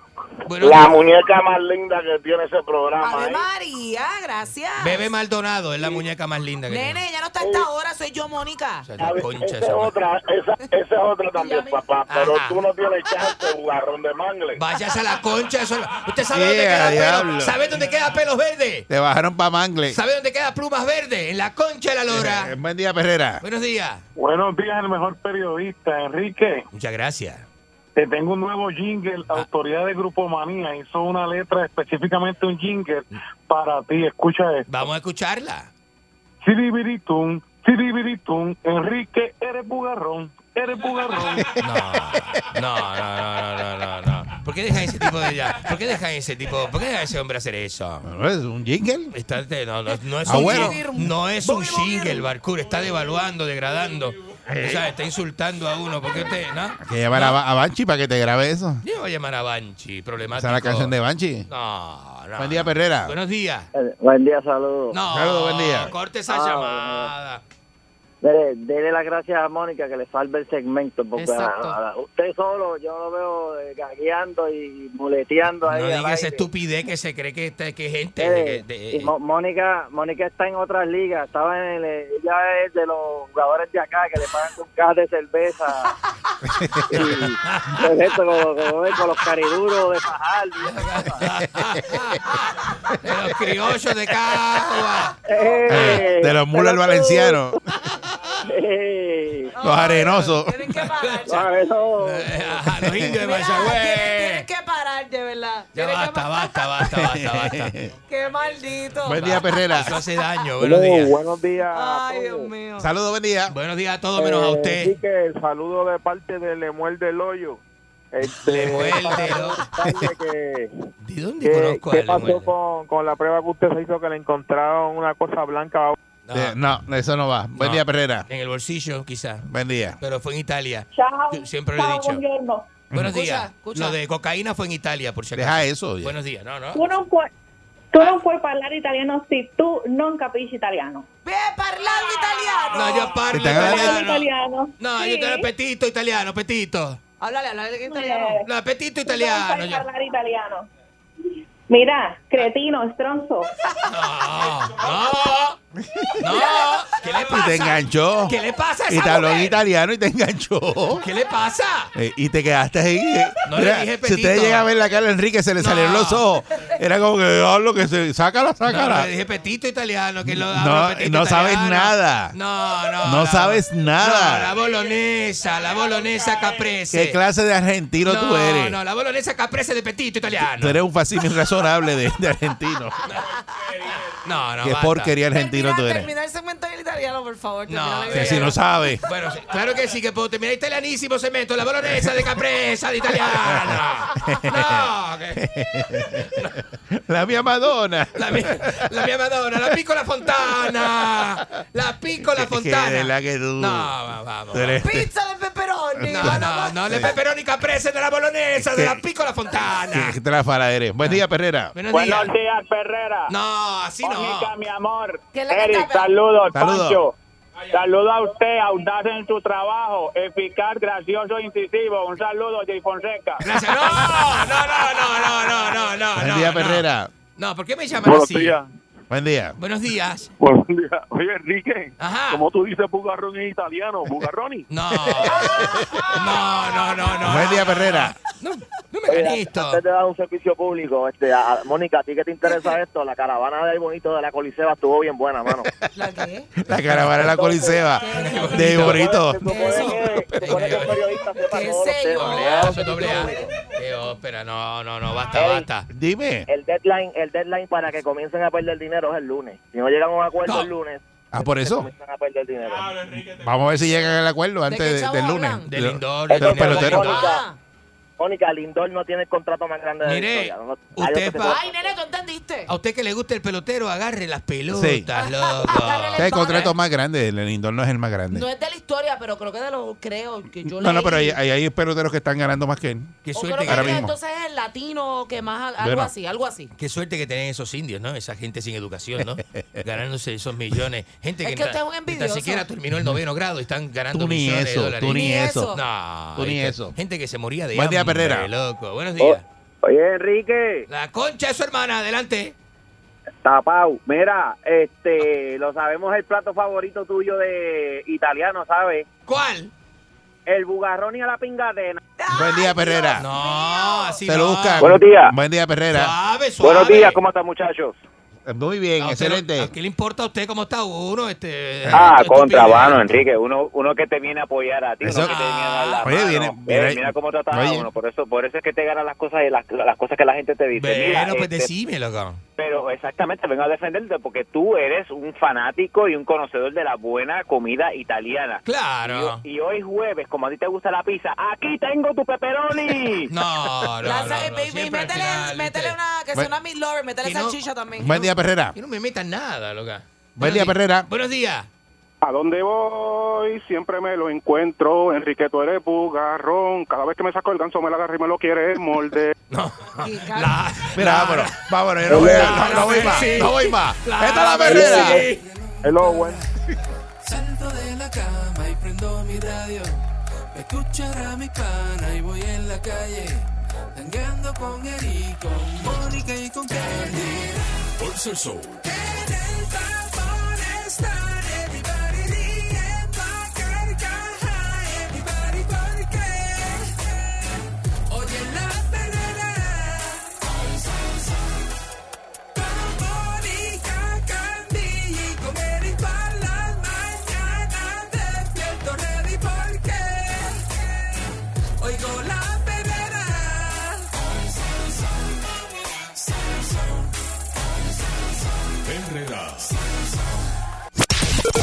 Bueno, La muñeca más linda que tiene ese programa. Ave ¿eh? María, gracias. Bebe Maldonado es la muñeca más linda que tiene. Nene, ya no está a esta hora, soy yo, Mónica. O sea, ver, concha esa de es su madre. otra, esa, esa es otra también, papá. Pero tú no tienes chance, jugarrón de mangle. Váyase a la concha de su ¿Usted sabe Yeah, dónde queda diablo. pelo? ¿Sabe dónde queda pelos verdes? Te bajaron para Mangle. ¿Sabe dónde queda plumas verdes? En la concha de la Eh, lora. Buen día, Perrera. Buenos días. Buenos días, el mejor periodista, Enrique. Muchas gracias. Te tengo un nuevo jingle. Ah. Autoridad de Grupo Manía hizo una letra, específicamente un jingle para ti. Escucha esto. Vamos a escucharla. Siribiritum, siribiritum. Enrique, eres bugarrón, eres bugarrón. (laughs) No, no, no, no, no, no, no. ¿Por qué dejan ese tipo de ya? ¿Por qué dejan ese tipo? ¿Por qué dejan ese hombre hacer eso? Bueno, es un jingle. Está- no, no, no es Ah, un bueno. jingle, no es un jingle, Barcur. Está devaluando, degradando. O sea, está insultando a uno. ¿Por qué usted, no? Hay que llamar a, Ba- a Banchi para que te grabe eso. Yo voy a llamar a Banchi, problemático. Esa es la canción de Banchi. No, no. Buen día, Perrera. Buenos días. Buen día, saludos. No, Saludos, buen día. corte esa Ah, llamada. Dele, dele las gracias a Mónica que le salve el segmento, porque Exacto. a- a- usted solo, yo lo veo eh, gagueando y muleteando ahí. No diga esa estupidez que se cree que, este- que gente. De- de- Mónica Mónica está en otras ligas, estaba en el, ella es de los jugadores de acá que le pagan con cajas de cerveza (laughs) Y, como, como ven, con los cariduros de Fajardo. De los criollos de Cagua. Eh, de los mulos valencianos, (laughs) eh, los arenosos. a eso, A los indios de Mayagüez. Tienes que parar, de verdad. Ya que basta, basta, basta, basta, basta. (laughs) Qué maldito. Buen día, Perrera. Eso hace daño. Buenos días. buenos días. a Ay, Dios mío. Saludos, buen día. Buenos días a todos menos a Eh, usted. Enrique, el saludo de parte de Lemuel del Hoyo. Este, Lemuel del para Hoyo. preguntarle (laughs) que, ¿De dónde que- conozco a ¿Qué pasó con, con la prueba que usted se hizo que le encontraron una cosa blanca? Eh, no, eso no va. Buen No. día, Perrera. En el bolsillo, quizás. Buen día. Pero fue en Italia. Ciao. Yo siempre lo he dicho. buongiorno. Buenos Escucha, días. escucha. Lo de cocaína fue en Italia, por si acaso. Deja eso. oye. Buenos días. No, no. Tu non puoi, tu non puoi parlare italiano se tu non capisci italiano. Ve parlando italiano. No, yo parlo Te están hablando- italiano. Italiano. No, yo te petito italiano, petito. Háblale, háblale en italiano. Eh, No, petito italiano. yo. parlare italiano. Mira, cretino, stronzo. No, no. No. ¿Qué le Y te pasa? enganchó. ¿Qué le pasa a Y esa te habló en mujer? italiano y te enganchó. ¿Qué le pasa? Eh, y te quedaste ahí. eh. No le dije si petito. usted llega a ver la cara de Enrique, se le No. salieron los ojos. Era como que hablo que se. Sácala, No, sácala. le dije petito italiano, que lo No, petito no sabes italiano. nada. No, no. No la- sabes nada. No, la bolonesa, la bolonesa caprese. ¿Qué clase de argentino no, tú eres? No, la bolonesa caprese de petito italiano. Tú eres un fascismo irrazonable de, de argentino. No, no, Qué basta. porquería argentino tú Termina, eres. termina el segmento en italiano, por favor. No, termina en Que si italiano. no sabes. Bueno, sí, claro que sí, que puedo terminar italianísimo cemento, la bolonesa de capresa de italiana. (laughs) No, que- La mía Madonna. la, mia, la mia Madonna, la piccola fontana. La piccola Es que fontana. verdad que tú. No, va- vamos. tú eres- Pizza de pepperoni. No, no, no, le pepperoni caprese de la bolonesa, de la piccola fontana. Qué tráfala eres. Buen día, Perrera. Buenos días. Buenos días, Perrera. No, así no. Mónica, mi amor. ¿Qué es lo que Eric, saludos, Saludos. Pancho. Saludo a usted, audaz en su trabajo, eficaz, gracioso, incisivo. Un saludo, Jay Fonseca. Gracias. No, no, no, no, no, no, no, no. Buen no, día, no. Perrera. No, ¿por qué me llaman Buenos así? días. Buen día. Buenos días. (laughs) Buenos días. Oye, Enrique, Ajá. ¿cómo tú dices bugarrón en italiano? ¿Bugarroni? (laughs) No. No, no, no, no. Buen día, Perrera. No, no me gané esto. Antes de dar un servicio público, este, a- a- Mónica, ¿a ti qué te interesa (laughs) esto? La caravana de ahí bonito de la Coliseba estuvo bien buena, mano. ¿La qué? La caravana de la Coliseba. De bonito. Se supone que, se supone que el periodista sepa ¿Qué doble A. Qué ópera, no, no, no, basta, Ey. basta. Dime. El deadline, el deadline para que comiencen a perder dinero es el lunes. Si no llegan a un acuerdo No. el lunes, Ah, por eso. comienzan a perder dinero. Vamos a ver si llegan al acuerdo antes de- del lunes. De De- Lindor, de de los dinero, de peloteros. Lindor. Ah. Mónica, Lindor no tiene el contrato más grande de la Mire, historia. No- usted que pa- Ay, nene, ¿tú entendiste? A usted que le gusta el pelotero, agarre las pelotas, Sí. loco. (laughs) Es el contrato más grande. El Lindor no es el más grande. No es de la historia, pero creo que de lo creo que yo No, no, pero hay, hay, hay peloteros que están ganando más que él. Qué O creo suerte que ahora que, mismo. entonces es el latino que más algo Bueno. así, algo así. qué suerte que tienen esos indios, ¿no? Esa gente sin educación, ¿no? (laughs) Ganándose esos millones. Gente Es que, que na- usted es un ni tan siquiera terminó el noveno grado y están ganando Tú ni millones eso, de dólares. tú ni Ni eso. eso. No, Tú ni eso. Gente que se moría de hambre, Perrera. loco. Buenos días. Oye, Enrique, La concha de su hermana, adelante. tapau. Mira, este, lo sabemos el plato favorito tuyo de italiano, ¿sabes? ¿Cuál? El bugarroni a la pingadena. Buen día, Perrera. No, así Se no. lo busca. Buenos días. Buen día, Perrera. Suave, suave. Buenos días, ¿cómo están, muchachos? Muy bien, excelente. no- ¿A qué le importa a usted cómo está uno? Este, Ah, esto- contrabando, Enrique. Uno, uno que te viene a apoyar a ti, Eso- uno que te viene a dar la Oye, mano. viene- Eh, mira cómo trata a uno. Por eso, por eso es que te ganan las cosas y las, las cosas que la gente te dice. Mira, Bueno, pues este, decime, loco. Pero exactamente, vengo a defenderte porque tú eres un fanático y un conocedor de la buena comida italiana. Claro. Y, y hoy jueves, como a ti te gusta la pizza, aquí tengo tu pepperoni. (laughs) No, no, La no, sa- no, baby, siempre al métele, final, métele ¿viste? una, que sea una meat lover, métele Y no- salchicha también. Buen día, Perrera. Que no me metan nada, loca. Buen día, Perrera. Buenos días. A donde voy siempre me lo encuentro. Enrique, tú eres bugarrón. Cada vez que me saco el ganso me lo agarra y me lo quiere morder. (laughs) No. (laughs) La, Mira, la- vámonos. Vámonos. Yo no voy, no, no voy más. No voy más. la- Esta es la Perrera. sí. Hello, buen. Salto de la cama y prendo mi radio. Me escuchará mi pana y voy en la calle. Tangueando con Eric, con Mónica y con Candy. Por ser show. En el tapón están